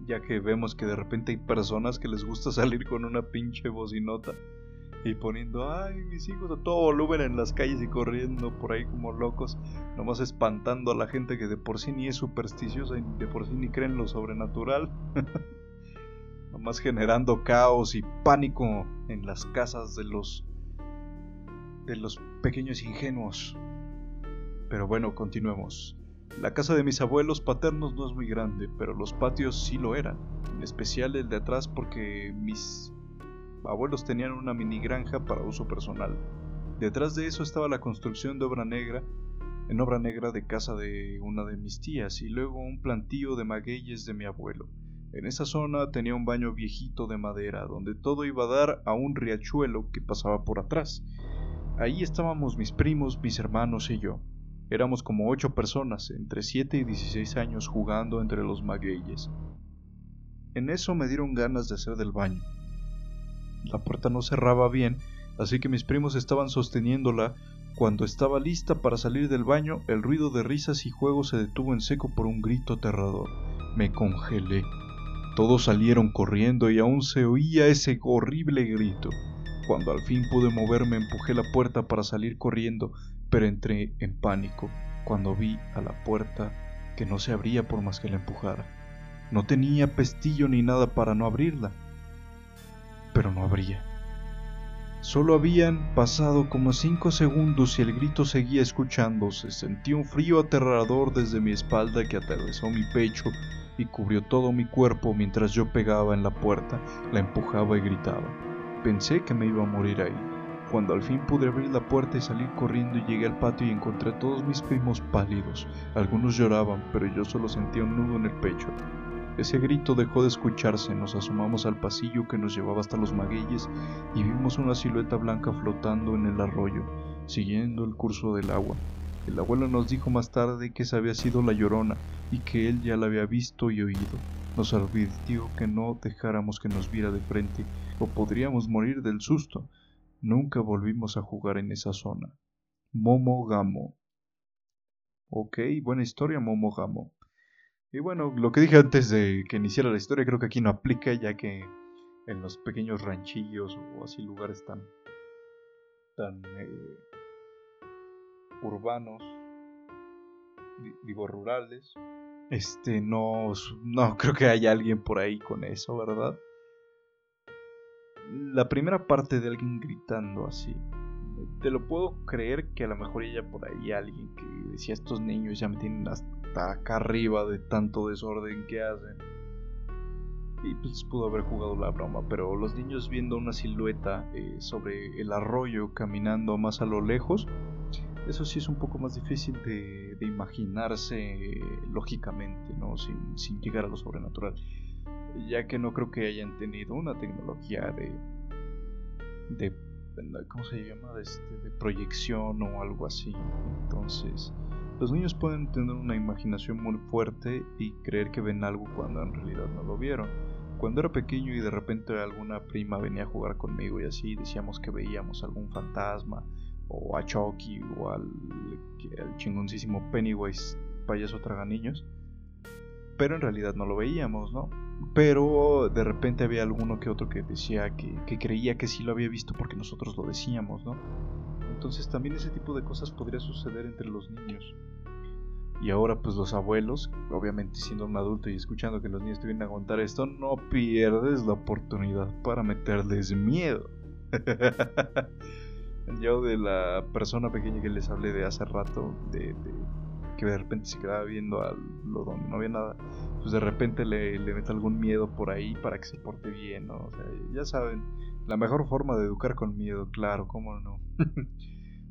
ya que vemos que de repente hay personas que les gusta salir con una pinche bocinota y poniendo, ay, mis hijos a todo volumen en las calles y corriendo por ahí como locos, nomás espantando a la gente que de por sí ni es supersticiosa y de por sí ni cree en lo sobrenatural, nomás generando caos y pánico en las casas de los de los pequeños ingenuos. Pero bueno, continuemos. La casa de mis abuelos paternos no es muy grande, pero los patios sí lo eran, en especial el de atrás porque mis abuelos tenían una mini granja para uso personal. Detrás de eso estaba la construcción de obra negra, en obra negra de casa de una de mis tías y luego un plantío de magueyes de mi abuelo. En esa zona tenía un baño viejito de madera donde todo iba a dar a un riachuelo que pasaba por atrás. Ahí estábamos mis primos, mis hermanos y yo. Éramos como ocho personas, entre 7 y 16 años, jugando entre los magueyes. En eso me dieron ganas de hacer del baño. La puerta no cerraba bien, así que mis primos estaban sosteniéndola. Cuando estaba lista para salir del baño, el ruido de risas y juegos se detuvo en seco por un grito aterrador. Me congelé. Todos salieron corriendo y aún se oía ese horrible grito. Cuando al fin pude moverme empujé la puerta para salir corriendo, pero entré en pánico cuando vi a la puerta que no se abría por más que la empujara. No tenía pestillo ni nada para no abrirla, pero no abría. Solo habían pasado como cinco segundos y el grito seguía escuchándose. Sentí un frío aterrador desde mi espalda que atravesó mi pecho y cubrió todo mi cuerpo mientras yo pegaba en la puerta, la empujaba y gritaba. Pensé que me iba a morir ahí cuando al fin pude abrir la puerta y salir corriendo llegué al patio y encontré a todos mis primos pálidos. Algunos lloraban, pero yo solo sentía un nudo en el pecho. Ese grito dejó de escucharse, nos asomamos al pasillo que nos llevaba hasta los magueyes y vimos una silueta blanca flotando en el arroyo, siguiendo el curso del agua. El abuelo nos dijo más tarde que esa había sido la llorona y que él ya la había visto y oído. Nos advirtió que no dejáramos que nos viera de frente o podríamos morir del susto. Nunca volvimos a jugar en esa zona. Momo Gamo. Ok, buena historia, Momo Gamo. Y bueno, lo que dije antes de que iniciara la historia creo que aquí no aplica ya que en los pequeños ranchillos o así lugares tan tan eh, urbanos digo rurales este no no creo que haya alguien por ahí con eso verdad la primera parte de alguien gritando así te lo puedo creer que a lo mejor ella por ahí alguien que decía estos niños ya me tienen hasta acá arriba de tanto desorden que hacen. Y pues pudo haber jugado la broma, pero los niños viendo una silueta eh, sobre el arroyo caminando más a lo lejos, eso sí es un poco más difícil de, imaginarse lógicamente, ¿no? Sin, sin llegar a lo sobrenatural. Ya que no creo que hayan tenido una tecnología de, de ¿cómo se llama? De, este, de proyección o algo así. Entonces, los niños pueden tener una imaginación muy fuerte y creer que ven algo cuando en realidad no lo vieron. Cuando era pequeño y de repente alguna prima venía a jugar conmigo y así decíamos que veíamos algún fantasma o a Chucky o al, al chingoncísimo Pennywise payaso traga niños, pero en realidad no lo veíamos, ¿no? Pero de repente había alguno que otro que decía que, creía que sí lo había visto porque nosotros lo decíamos, ¿no? Entonces también ese tipo de cosas podría suceder entre los niños. Y ahora pues los abuelos, obviamente siendo un adulto y escuchando que los niños te vienen a contar esto, no pierdes la oportunidad para meterles miedo. Yo de la persona pequeña que les hablé de hace rato, de, que de repente se quedaba viendo a lo donde no había nada, pues de repente le, le mete algún miedo por ahí para que se porte bien, ¿no? O sea, ya saben, la mejor forma de educar con miedo, claro, cómo no.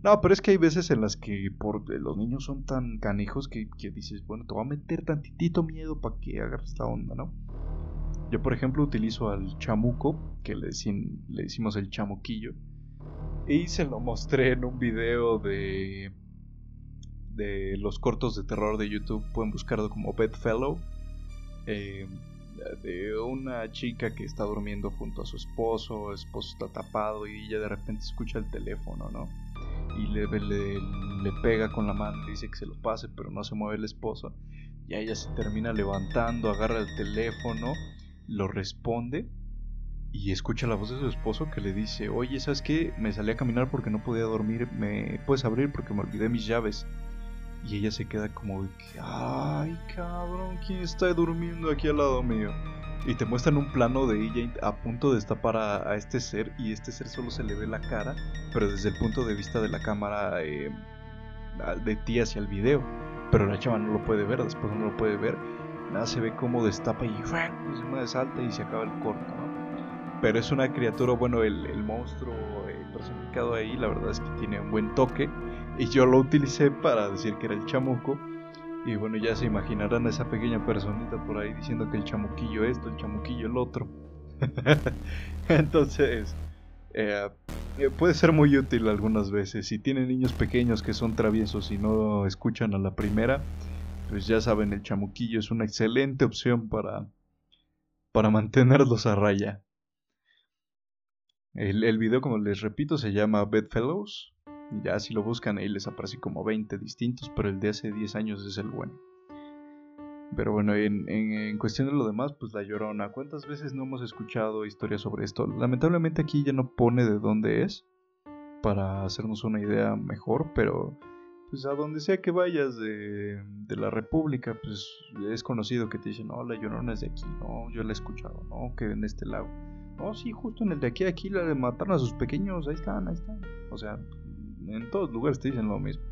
no, pero es que hay veces en las que por, eh, los niños son tan canijos que, que dices, bueno, te voy a meter tantitito miedo para que agarres esta onda, ¿no? Yo, por ejemplo, utilizo al chamuco, que le, le decimos el chamuquillo, y se lo mostré en un video de de los cortos de terror de YouTube pueden buscarlo como Bedfellow eh, de una chica que está durmiendo junto a su esposo, el esposo está tapado y ella de repente escucha el teléfono, ¿no? Y le, le, le pega con la mano, le dice que se lo pase, pero no se mueve el esposo. Y ella se termina levantando, agarra el teléfono, lo responde y escucha la voz de su esposo que le dice, oye, ¿sabes qué? Me salí a caminar porque no podía dormir, ¿me puedes abrir porque me olvidé mis llaves? Y ella se queda como ay cabrón, ¿quién está durmiendo aquí al lado mío? Y te muestran un plano de ella a punto de destapar a, este ser y este ser solo se le ve la cara, pero desde el punto de vista de la cámara eh, de ti hacia el video. Pero la chava no lo puede ver, después no lo puede ver. Nada se ve como destapa y se me salta y se acaba el corto, Pero es una criatura, bueno, el, el monstruo eh, personificado ahí, la verdad es que tiene un buen toque y yo lo utilicé para decir que era el chamuco. Y bueno, ya se imaginarán a esa pequeña personita por ahí diciendo que el chamuquillo esto, el chamuquillo el otro. Entonces, eh, puede ser muy útil algunas veces. Si tienen niños pequeños que son traviesos y no escuchan a la primera, pues ya saben, el chamuquillo es una excelente opción para, para mantenerlos a raya. El video, como les repito, se llama Bedfellows. Ya si lo buscan ahí les aparece como 20 distintos, pero el de hace 10 años es el bueno. Pero bueno, en, cuestión de lo demás, pues La Llorona. ¿Cuántas veces no hemos escuchado historias sobre esto? Lamentablemente aquí ya no pone de dónde es, para hacernos una idea mejor, pero pues a donde sea que vayas de, de la República, pues es conocido que te dicen, no, La Llorona es de aquí, no, yo la he escuchado, no, que en este lado. No, sí, justo en el de aquí, aquí la mataron a sus pequeños, ahí están, ahí están. O sea, en todos lugares te dicen lo mismo.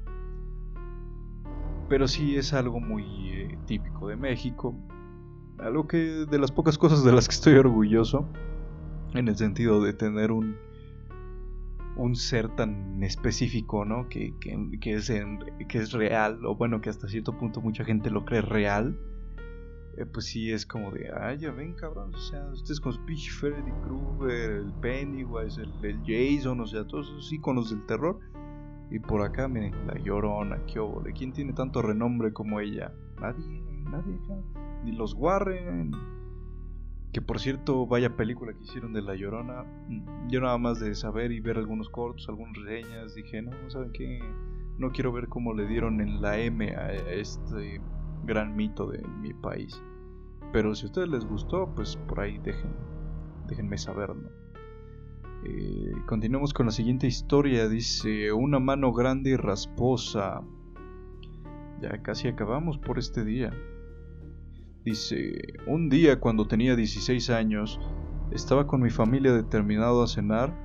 Pero sí es algo muy eh, típico de México. Algo que de las pocas cosas de las que estoy orgulloso. En el sentido de tener un, un ser tan específico, ¿no? Que, que, es que es real, o bueno, que hasta cierto punto mucha gente lo cree real. eh, pues sí es como de, ah, ya ven, cabrón, o sea, ustedes con Speech, Freddy Krueger, el Pennywise, el, el, Jason, o sea, todos esos iconos del terror. Y por acá, miren, la Llorona, qué ¿de quién tiene tanto renombre como ella? Nadie, nadie acá. Ni los Warren. Que por cierto, vaya película que hicieron de La Llorona. Mm, yo nada más de saber y ver algunos cortos, algunas reseñas, dije, no, ¿saben qué? No quiero ver cómo le dieron en la M a este gran mito de mi país. Pero si a ustedes les gustó, pues por ahí dejen, déjenme saberlo. Eh, continuamos con la siguiente historia. Dice, una mano grande y rasposa. Ya casi acabamos por este día. Dice, un día cuando tenía 16 años, estaba con mi familia determinado a cenar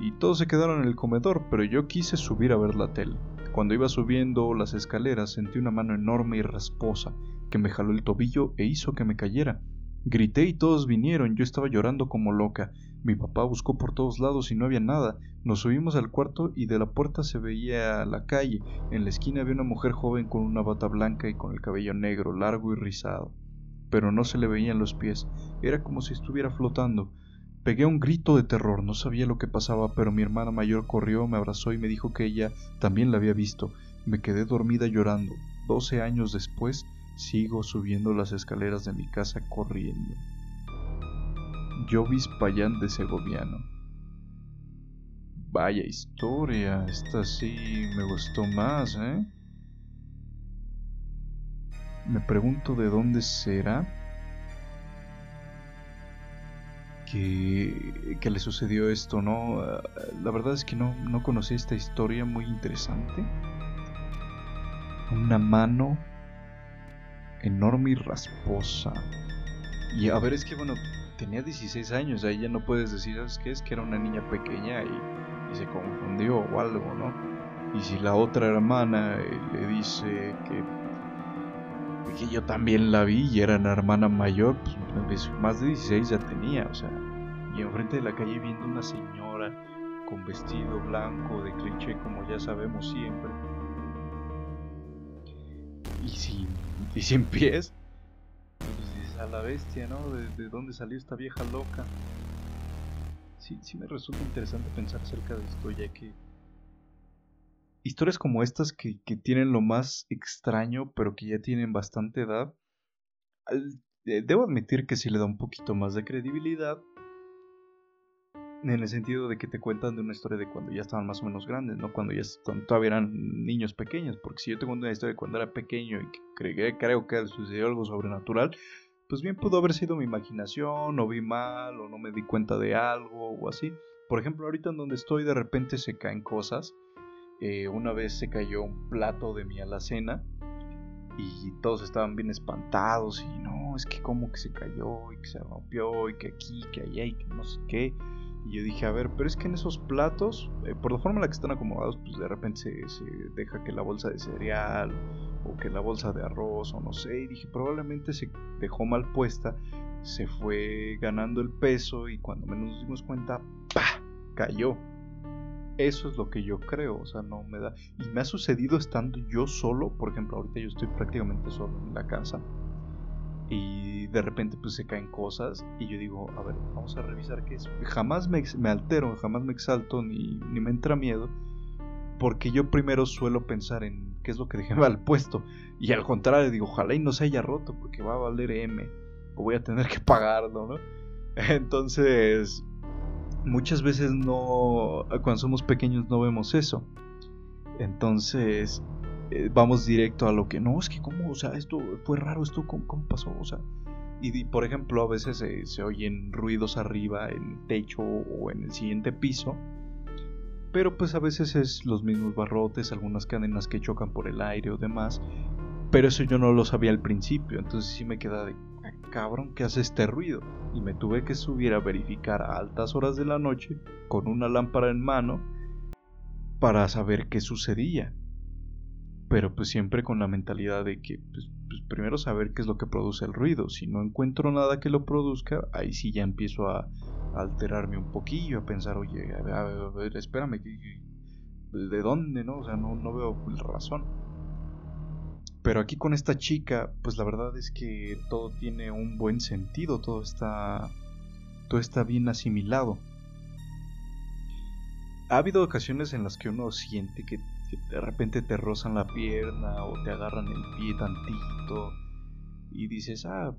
y todos se quedaron en el comedor, pero yo quise subir a ver la tele. Cuando iba subiendo las escaleras sentí una mano enorme y rasposa que me jaló el tobillo e hizo que me cayera. Grité y todos vinieron, yo estaba llorando como loca. Mi papá buscó por todos lados y no había nada. Nos subimos al cuarto y de la puerta se veía la calle. En la esquina había una mujer joven con una bata blanca y con el cabello negro, largo y rizado. Pero no se le veían los pies, era como si estuviera flotando. Pegué un grito de terror, no sabía lo que pasaba, pero mi hermana mayor corrió, me abrazó y me dijo que ella también la había visto. Me quedé dormida llorando. Doce años después, sigo subiendo las escaleras de mi casa corriendo. Jovis Payán de Segoviano. Vaya historia, esta sí me gustó más, ¿eh? Me pregunto de dónde será que, le sucedió esto, ¿no? La verdad es que no, no conocí esta historia muy interesante. Una mano enorme y rasposa. Y a ver, es que bueno, tenía 16 años, ahí ya no puedes decir, ¿sabes qué? Es que era una niña pequeña y, se confundió o algo, ¿no? Y si la otra hermana eh, le dice que, que yo también la vi y era una hermana mayor, pues, pues más de 16 ya tenía, o sea, y enfrente de la calle viendo una señora con vestido blanco de cliché como ya sabemos siempre y sin, y sin pies pues a la bestia no de, dónde salió esta vieja loca. Sí, sí me resulta interesante pensar acerca de esto ya que historias como estas que, que tienen lo más extraño pero que ya tienen bastante edad eh, debo admitir que sí le da un poquito más de credibilidad en el sentido de que te cuentan de una historia de cuando ya estaban más o menos grandes, no cuando ya todavía eran niños pequeños, porque si yo te cuento una historia de cuando era pequeño y que creo que sucedió algo sobrenatural, pues bien pudo haber sido mi imaginación, o vi mal, o no me di cuenta de algo, o así. Por ejemplo, ahorita en donde estoy de repente se caen cosas. Eh, una vez se cayó un plato de mi alacena y todos estaban bien espantados y no, es que como que se cayó y que se rompió y que aquí, que allá y que no sé qué. Y yo dije, a ver, pero es que en esos platos, eh, por la forma en la que están acomodados, pues de repente se, deja que la bolsa de cereal o que la bolsa de arroz o no sé. Y dije, probablemente se dejó mal puesta, se fue ganando el peso y cuando menos nos dimos cuenta, ¡pa! cayó. Eso es lo que yo creo, o sea, no me da. Y me ha sucedido estando yo solo, por ejemplo, ahorita yo estoy prácticamente solo en la casa y de repente pues se caen cosas y yo digo, a ver, vamos a revisar qué es. Jamás me, altero, jamás me exalto ni, ni, me entra miedo porque yo primero suelo pensar en qué es lo que dejé mal puesto y al contrario digo, ojalá y no se haya roto porque va a valer M o voy a tener que pagarlo, ¿no? Entonces, muchas veces no, cuando somos pequeños no vemos eso. Entonces, eh, vamos directo a lo que no, es que cómo, o sea, esto fue raro, esto cómo, pasó, o sea, y, por ejemplo a veces se oyen ruidos arriba en el techo o en el siguiente piso, pero pues a veces es los mismos barrotes, algunas cadenas que chocan por el aire o demás, pero eso yo no lo sabía al principio, entonces sí me queda de, cabrón, ¿qué hace este ruido? Y me tuve que subir a verificar a altas horas de la noche con una lámpara en mano para saber qué sucedía pero pues siempre con la mentalidad de que pues, pues, primero saber qué es lo que produce el ruido. Si no encuentro nada que lo produzca, ahí sí ya empiezo a, alterarme un poquillo, a pensar, oye, a ver, espérame, ¿de dónde? no? O sea, no, no veo razón. Pero aquí con esta chica, pues la verdad es que todo tiene un buen sentido, todo está, todo está bien asimilado. Ha habido ocasiones en las que uno siente que, de repente te rozan la pierna o te agarran el pie tantito y dices, ah,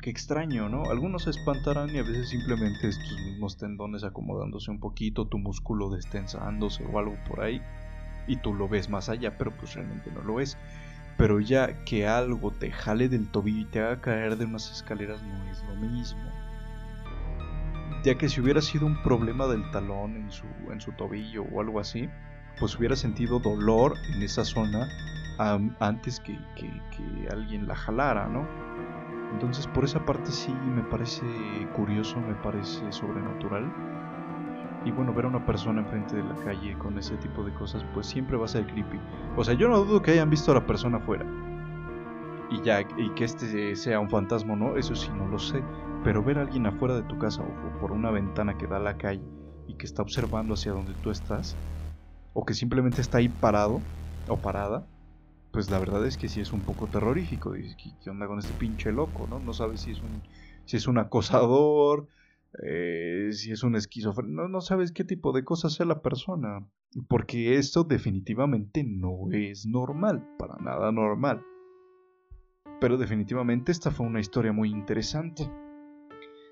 qué extraño, ¿no? Algunos se espantarán y a veces simplemente es tus mismos tendones acomodándose un poquito, tu músculo destensándose o algo por ahí y tú lo ves más allá, pero pues realmente no lo es. Pero ya que algo te jale del tobillo y te haga caer de unas escaleras no es lo mismo. Ya que si hubiera sido un problema del talón en su, en su tobillo o algo así, pues hubiera sentido dolor en esa zona antes que, que, alguien la jalara, ¿no? Entonces por esa parte sí me parece curioso, me parece sobrenatural. Y bueno, ver a una persona enfrente de la calle con ese tipo de cosas, pues siempre va a ser creepy. O sea, yo no dudo que hayan visto a la persona afuera. Y ya, y que este sea un fantasma no, eso sí no lo sé. Pero ver a alguien afuera de tu casa o por una ventana que da a la calle y que está observando hacia donde tú estás, o que simplemente está ahí parado o parada, pues la verdad es que sí es un poco terrorífico. ¿qué onda con este pinche loco? No, no sabes si es un, si es un acosador, eh, si es un esquizofrénico, no, sabes qué tipo de cosas sea la persona, porque esto definitivamente no es normal, para nada normal. Pero definitivamente esta fue una historia muy interesante.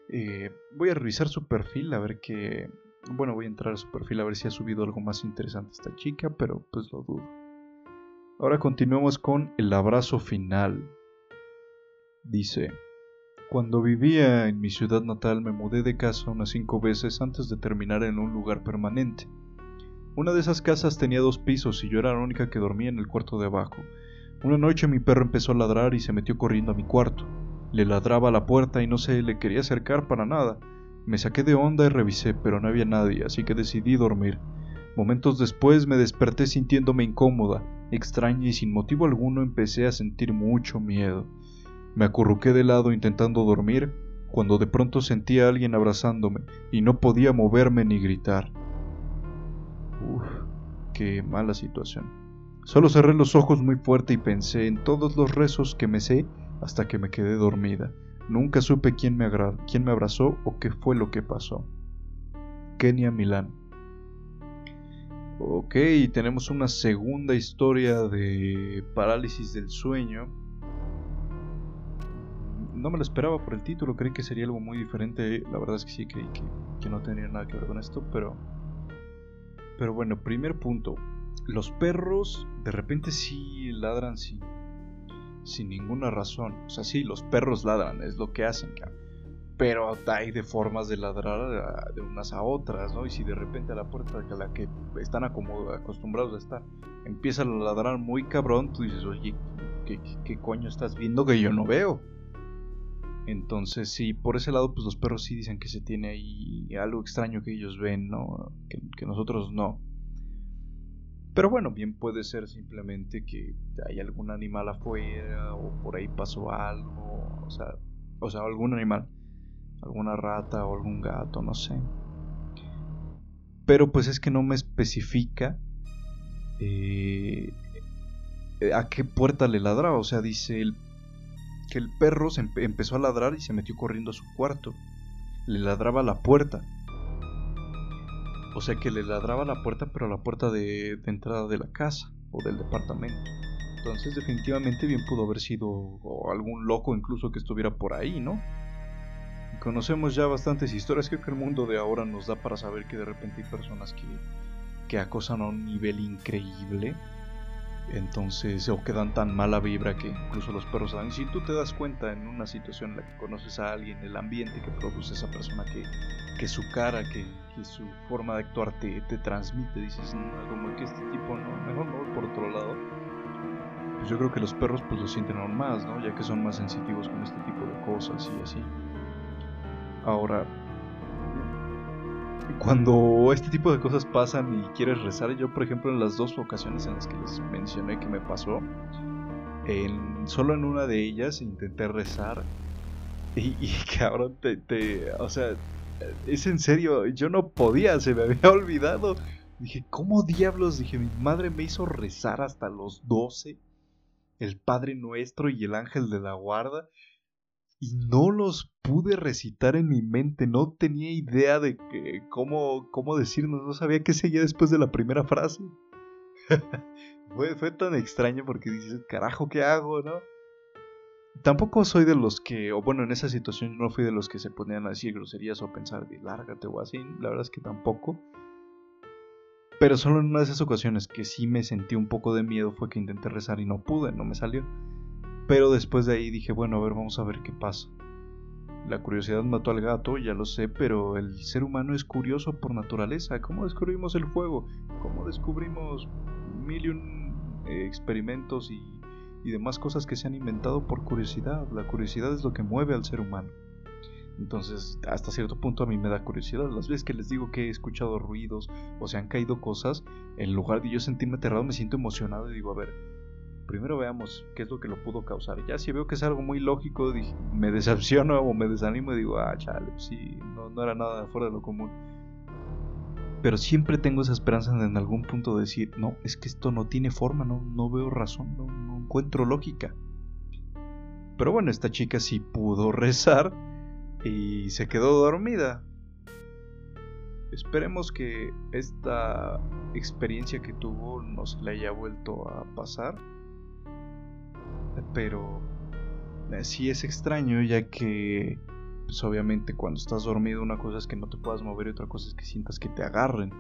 Eh, voy a revisar su perfil a ver qué... Bueno, voy a entrar a su perfil a ver si ha subido algo más interesante esta chica, pero pues lo dudo. Ahora continuamos con el abrazo final. Dice... Cuando vivía en mi ciudad natal me mudé de casa unas cinco veces antes de terminar en un lugar permanente. Una de esas casas tenía dos pisos y yo era la única que dormía en el cuarto de abajo. Una noche mi perro empezó a ladrar y se metió corriendo a mi cuarto. Le ladraba a la puerta y no se le quería acercar para nada. Me saqué de onda y revisé, pero no había nadie, así que decidí dormir. Momentos después me desperté sintiéndome incómoda, extraña y sin motivo alguno empecé a sentir mucho miedo. Me acurruqué de lado intentando dormir cuando de pronto sentí a alguien abrazándome y no podía moverme ni gritar. Uf, qué mala situación. Solo cerré los ojos muy fuerte y pensé en todos los rezos que me sé hasta que me quedé dormida. Nunca supe quién me, quién me abrazó o qué fue lo que pasó. Kenia Milán. Ok, tenemos una segunda historia de parálisis del sueño no me lo esperaba por el título, creí que sería algo muy diferente. La verdad es que sí, creí que, no tenía nada que ver con esto, pero. Pero bueno, primer punto. Los perros de repente sí ladran sin, sin ninguna razón. O sea, sí, los perros ladran, es lo que hacen, Pero hay de formas de ladrar de unas a otras, ¿no? Y si de repente a la puerta a la que están acostumbrados a estar empiezan a ladrar muy cabrón, tú dices, oye, ¿qué, qué coño estás viendo que yo no veo? Entonces, sí, por ese lado, pues los perros sí dicen que se tiene ahí algo extraño que ellos ven, ¿no? Que, nosotros no. Pero bueno, bien puede ser simplemente que hay algún animal afuera o por ahí pasó algo, o sea, o sea, algún animal, alguna rata o algún gato, no sé. Pero pues es que no me especifica eh, a qué puerta le ladra, o sea, dice el que el perro se empezó a ladrar y se metió corriendo a su cuarto. Le ladraba la puerta. O sea que le ladraba la puerta, pero la puerta de, entrada de la casa o del departamento. Entonces definitivamente bien pudo haber sido algún loco incluso que estuviera por ahí, ¿no? Conocemos ya bastantes historias, creo que el mundo de ahora nos da para saber que de repente hay personas que, acosan a un nivel increíble entonces o quedan tan mala vibra que incluso los perros saben si tú te das cuenta en una situación en la que conoces a alguien el ambiente que produce esa persona que, que su cara que, su forma de actuar te, te transmite dices no, como que este tipo no mejor no por otro lado pues yo creo que los perros pues lo sienten aún más no ya que son más sensitivos con este tipo de cosas y así. Ahora cuando este tipo de cosas pasan y quieres rezar, yo por ejemplo en las dos ocasiones en las que les mencioné que me pasó, en, solo en una de ellas intenté rezar y, y cabrón, te, te, o sea, es en serio, yo no podía, se me había olvidado. Dije, ¿cómo diablos? Dije, mi madre me hizo rezar hasta los 12 el Padre Nuestro y el Ángel de la Guarda. Y no los pude recitar en mi mente, no tenía idea de que, cómo, cómo decirnos, no sabía qué seguía después de la primera frase. fue, fue tan extraño porque dices, carajo, ¿qué hago, no? Tampoco soy de los que, o bueno, en esa situación no fui de los que se ponían a decir groserías o pensar de lárgate o así, la verdad es que tampoco. Pero solo en una de esas ocasiones que sí me sentí un poco de miedo fue que intenté rezar y no pude, no me salió. Pero después de ahí dije, bueno, a ver, vamos a ver qué pasa. La curiosidad mató al gato, ya lo sé, pero el ser humano es curioso por naturaleza. ¿Cómo descubrimos el fuego? ¿Cómo descubrimos mil y un eh, experimentos y y demás cosas que se han inventado por curiosidad. La curiosidad es lo que mueve al ser humano. Entonces, hasta cierto punto a mí me da curiosidad. Las veces que les digo que he escuchado ruidos o se han caído cosas, en lugar de yo sentirme aterrado, me siento emocionado y digo, a ver, primero veamos qué es lo que lo pudo causar. Ya si veo que es algo muy lógico, me decepciono o me desanimo y digo, ah, chale, pues sí, no, no era nada fuera de lo común. Pero siempre tengo esa esperanza en algún punto de decir, no, es que esto no tiene forma, no, no veo razón, no encuentro lógica. Pero bueno, esta chica sí pudo rezar y se quedó dormida. Esperemos que esta experiencia que tuvo no se le haya vuelto a pasar. Pero eh, sí es extraño ya que pues obviamente cuando estás dormido una cosa es que no te puedas mover y otra cosa es que sientas que te agarren.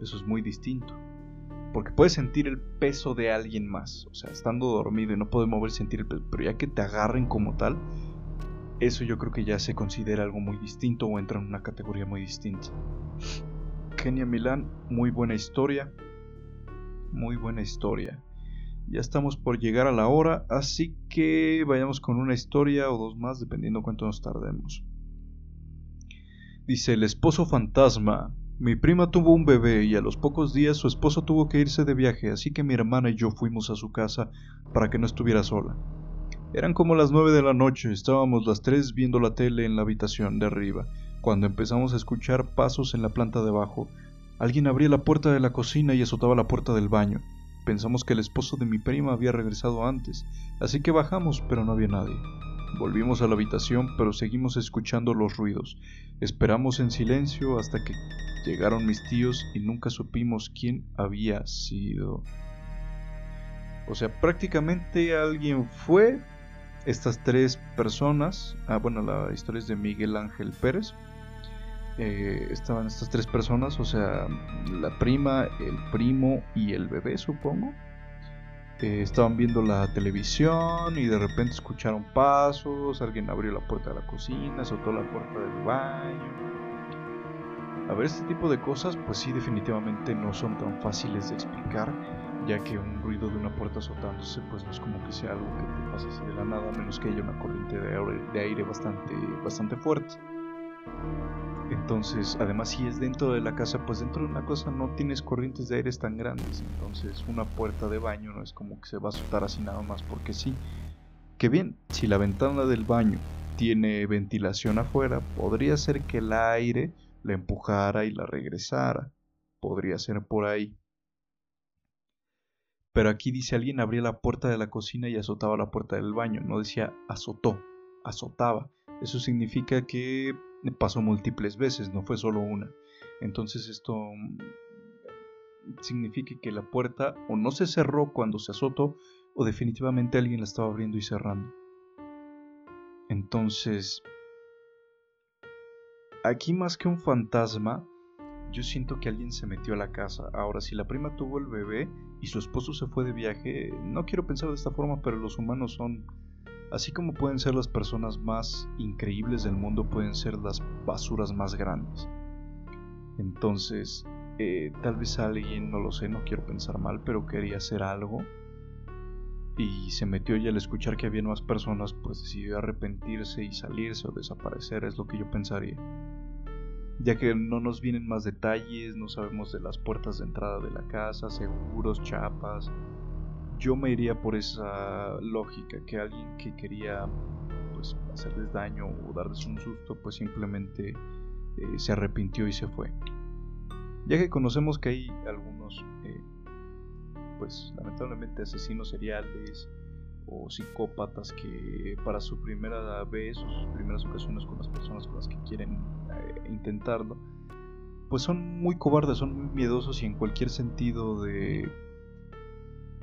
Eso es muy distinto. Porque puedes sentir el peso de alguien más. O sea, estando dormido y no puedes mover, sentir el peso. Pero ya que te agarren como tal, eso yo creo que ya se considera algo muy distinto o entra en una categoría muy distinta. Kenia Milán, muy buena historia. Muy buena historia. Ya estamos por llegar a la hora, así que vayamos con una historia o dos más, dependiendo cuánto nos tardemos. Dice, el esposo fantasma. Mi prima tuvo un bebé y a los pocos días su esposo tuvo que irse de viaje, así que mi hermana y yo fuimos a su casa para que no estuviera sola. Eran como las nueve de la noche, estábamos las tres viendo la tele en la habitación de arriba, cuando empezamos a escuchar pasos en la planta de abajo. Alguien abría la puerta de la cocina y azotaba la puerta del baño. Pensamos que el esposo de mi prima había regresado antes, así que bajamos, pero no había nadie. Volvimos a la habitación, pero seguimos escuchando los ruidos. Esperamos en silencio hasta que llegaron mis tíos y nunca supimos quién había sido. O sea, prácticamente alguien fue. Estas tres personas, ah, bueno, la historia es de Miguel Ángel Pérez. Eh, estaban estas tres personas, o sea, la prima, el primo y el bebé, supongo estaban viendo la televisión y de repente escucharon pasos, alguien abrió la puerta de la cocina, azotó la puerta del baño. A ver, este tipo de cosas, pues sí, definitivamente no son tan fáciles de explicar, ya que un ruido de una puerta azotándose, pues no es como que sea algo que te pase así de la nada, a menos que haya una corriente de aire, de aire bastante, bastante fuerte. Entonces, además si es dentro de la casa, pues dentro de una cosa no tienes corrientes de aire tan grandes. Entonces una puerta de baño no es como que se va a soltar así nada más porque sí. Que bien, si la ventana del baño tiene ventilación afuera, podría ser que el aire la empujara y la regresara. Podría ser por ahí. Pero aquí dice alguien abría la puerta de la cocina y azotaba la puerta del baño. No decía azotó, azotaba. Eso significa que pasó múltiples veces, no fue solo una. Entonces esto mm, significa que la puerta o no se cerró cuando se azotó o definitivamente alguien la estaba abriendo y cerrando. Entonces, aquí más que un fantasma, yo siento que alguien se metió a la casa. Ahora, si la prima tuvo el bebé y su esposo se fue de viaje, no quiero pensar de esta forma, pero los humanos son Así como pueden ser las personas más increíbles del mundo, pueden ser las basuras más grandes. Entonces, eh, tal vez alguien, no lo sé, no quiero pensar mal, pero quería hacer algo y se metió y al escuchar que había más personas, pues decidió arrepentirse y salirse o desaparecer, es lo que yo pensaría. Ya que no nos vienen más detalles, no sabemos de las puertas de entrada de la casa, seguros, chapas, yo me iría por esa lógica, que alguien que quería pues, hacerles daño o darles un susto, pues simplemente eh, se arrepintió y se fue. Ya que conocemos que hay algunos, eh, pues lamentablemente asesinos seriales o psicópatas que para su primera vez o sus primeras ocasiones con las personas con las que quieren eh, intentarlo, pues son muy cobardes, son muy miedosos y en cualquier sentido de,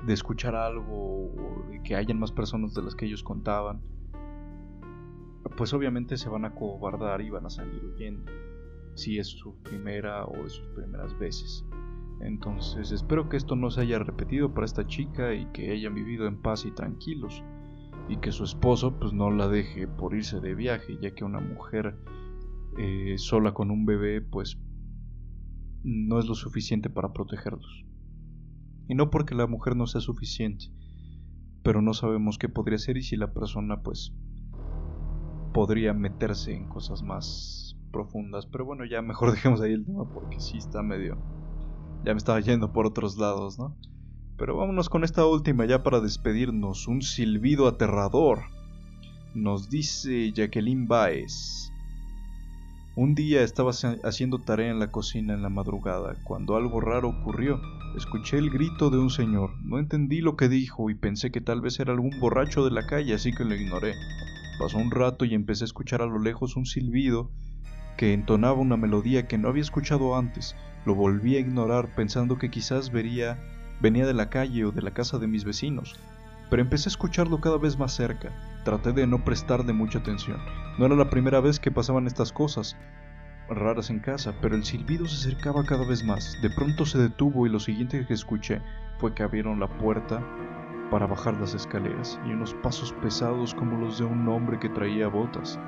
de escuchar algo o de que hayan más personas de las que ellos contaban, pues obviamente se van a cobardar y van a salir huyendo, si es su primera o de sus primeras veces. Entonces espero que esto no se haya repetido para esta chica y que hayan vivido en paz y tranquilos y que su esposo pues no la deje por irse de viaje ya que una mujer eh, sola con un bebé pues no es lo suficiente para protegerlos. Y no porque la mujer no sea suficiente, pero no sabemos qué podría ser y si la persona pues podría meterse en cosas más profundas. Pero bueno, ya mejor dejemos ahí el tema porque sí está medio ya me estaba yendo por otros lados, ¿no? Pero vámonos con esta última ya para despedirnos. Un silbido aterrador. Nos dice Jacqueline Baez. Un día estaba haciendo tarea en la cocina en la madrugada, cuando algo raro ocurrió. Escuché el grito de un señor. No entendí lo que dijo y pensé que tal vez era algún borracho de la calle, así que lo ignoré. Pasó un rato y empecé a escuchar a lo lejos un silbido que entonaba una melodía que no había escuchado antes. Lo volví a ignorar pensando que quizás venía de la calle o de la casa de mis vecinos, pero empecé a escucharlo cada vez más cerca. Traté de no prestarle mucha atención. No era la primera vez que pasaban estas cosas raras en casa, pero el silbido se acercaba cada vez más. De pronto se detuvo y lo siguiente que escuché fue que abrieron la puerta para bajar las escaleras y unos pasos pesados como los de un hombre que traía botas.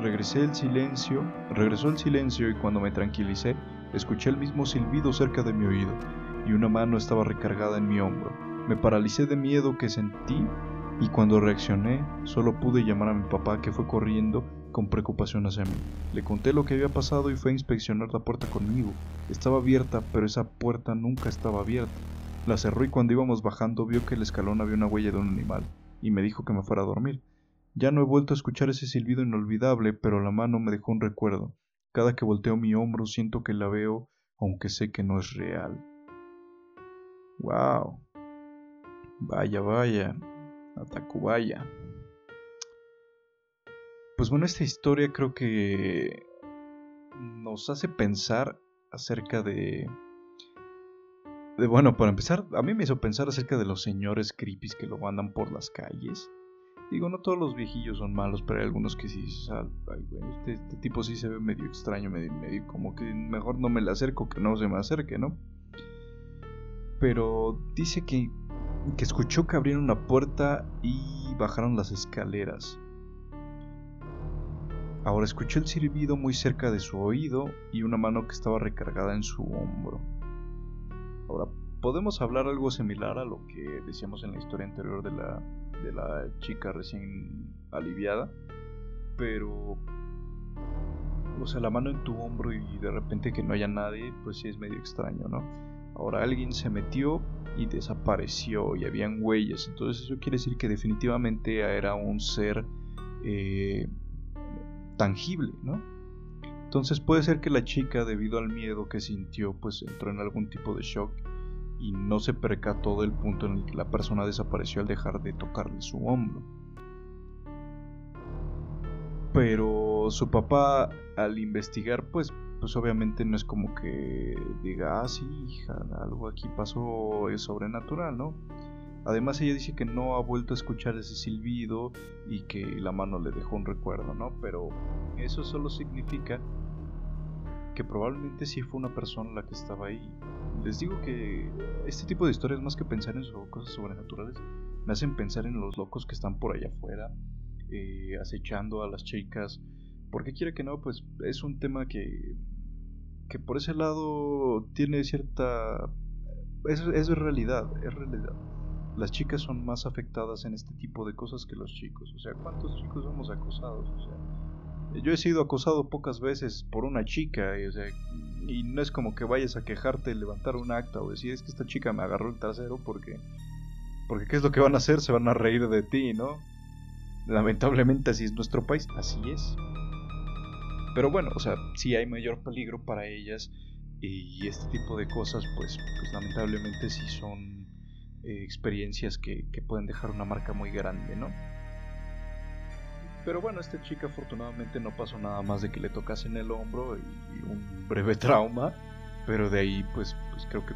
Regresé el silencio, regresó el silencio y cuando me tranquilicé, Escuché el mismo silbido cerca de mi oído y una mano estaba recargada en mi hombro. Me paralicé de miedo que sentí y cuando reaccioné solo pude llamar a mi papá que fue corriendo con preocupación hacia mí. Le conté lo que había pasado y fue a inspeccionar la puerta conmigo. Estaba abierta, pero esa puerta nunca estaba abierta. La cerró y cuando íbamos bajando vio que el escalón había una huella de un animal y me dijo que me fuera a dormir. Ya no he vuelto a escuchar ese silbido inolvidable, pero la mano me dejó un recuerdo. Cada que volteo mi hombro siento que la veo, aunque sé que no es real. ¡Wow! Vaya, vaya. Atacubaya. Pues bueno, esta historia creo que nos hace pensar acerca de... De bueno, para empezar, a mí me hizo pensar acerca de los señores creepy que lo andan por las calles Digo, no todos los viejillos son malos, pero hay algunos que sí, este, este, tipo sí se ve medio extraño, medio, medio como que mejor no me le acerco que no se me acerque, ¿no? Pero dice que, que escuchó que abrieron una puerta y bajaron las escaleras. Ahora escuchó el silbido muy cerca de su oído y una mano que estaba recargada en su hombro. Ahora, podemos hablar algo similar a lo que decíamos en la historia anterior de la, de la chica recién aliviada, pero, o sea, la mano en tu hombro y de repente que no haya nadie, pues sí es medio extraño, ¿no? Ahora alguien se metió y desapareció y habían huellas, entonces eso quiere decir que definitivamente era un ser eh, tangible, ¿no? Entonces puede ser que la chica, debido al miedo que sintió, pues entró en algún tipo de shock y no se percató del punto en el que la persona desapareció al dejar de tocarle su hombro. Pero su papá al investigar pues pues obviamente no es como que diga, ah sí hija, algo aquí pasó es sobrenatural, ¿no? Además ella dice que no ha vuelto a escuchar ese silbido y que la mano le dejó un recuerdo, ¿no? Pero eso solo significa que probablemente sí fue una persona la que estaba ahí les digo que este tipo de historias, más que pensar en cosas sobrenaturales, me hacen pensar en los locos que están por allá afuera, eh, acechando a las chicas. Porque quiere que no, pues es un tema que, que por ese lado tiene cierta... Es, es realidad, es realidad. Las chicas son más afectadas en este tipo de cosas que los chicos. O sea, ¿cuántos chicos somos acosados? O sea, yo he sido acosado pocas veces por una chica, y, o sea, y no es como que vayas a quejarte, levantar un acta o decir es que esta chica me agarró el trasero porque porque qué es lo que van a hacer, se van a reír de ti, ¿no? Lamentablemente así es nuestro país, así es. Pero bueno, o sea, si hay mayor peligro para ellas y este tipo de cosas, pues, pues lamentablemente sí son eh, experiencias que, pueden dejar una marca muy grande, ¿no? Pero bueno, esta chica afortunadamente no pasó nada más de que le tocasen el hombro y, un breve trauma, pero de ahí pues, pues creo que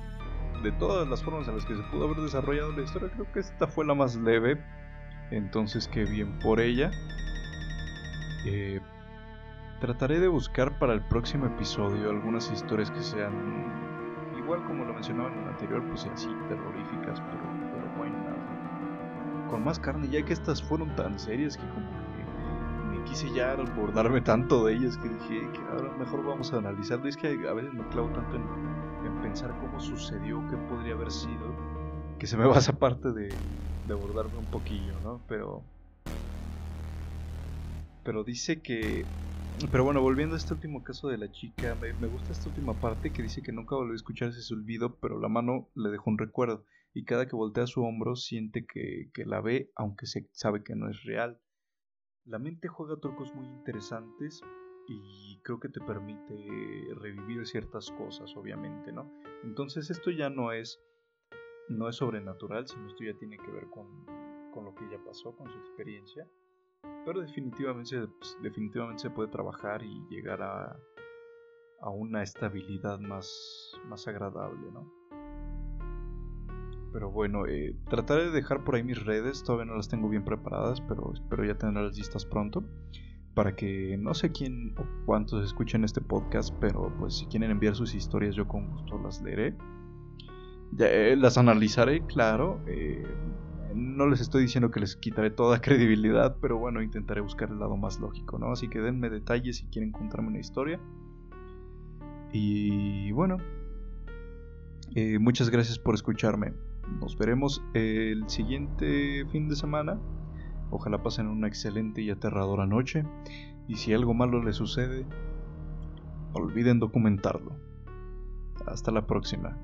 de todas las formas en las que se pudo haber desarrollado la historia, creo que esta fue la más leve. Entonces, qué bien por ella. Eh, trataré de buscar para el próximo episodio algunas historias que sean, igual como lo mencionaba en el anterior, pues así terroríficas, pero, pero buenas. Con más carne, ya que estas fueron tan serias que como que me quise ya abordarme tanto de ellas que dije que ahora mejor vamos a analizarlo. Es que a veces me clavo tanto en, en pensar cómo sucedió, qué podría haber sido, que se me va esa parte de, de abordarme un poquillo, ¿no? Pero pero dice que pero bueno, volviendo a este último caso de la chica, me, gusta esta última parte que dice que nunca volvió a escuchar ese olvido, pero la mano le dejó un recuerdo y cada que voltea su hombro siente que, que la ve, aunque se sabe que no es real. La mente juega trucos muy interesantes y creo que te permite revivir ciertas cosas, obviamente, ¿no? Entonces esto ya no es no es sobrenatural, sino esto ya tiene que ver con, con lo que ella pasó, con su experiencia. Pero definitivamente, pues, definitivamente se puede trabajar y llegar a, a una estabilidad más, más agradable, ¿no? Pero bueno, eh, trataré de dejar por ahí mis redes, todavía no las tengo bien preparadas, pero espero ya tenerlas listas pronto. Para que no sé quién o cuántos escuchen este podcast, pero pues si quieren enviar sus historias yo con gusto las leeré. Eh, las analizaré, claro. Eh, no les estoy diciendo que les quitaré toda credibilidad, pero bueno, intentaré buscar el lado más lógico, ¿no? Así que denme detalles si quieren contarme una historia. Y bueno, eh, muchas gracias por escucharme. Nos veremos el siguiente fin de semana. Ojalá pasen una excelente y aterradora noche. Y si algo malo les sucede, olviden documentarlo. Hasta la próxima.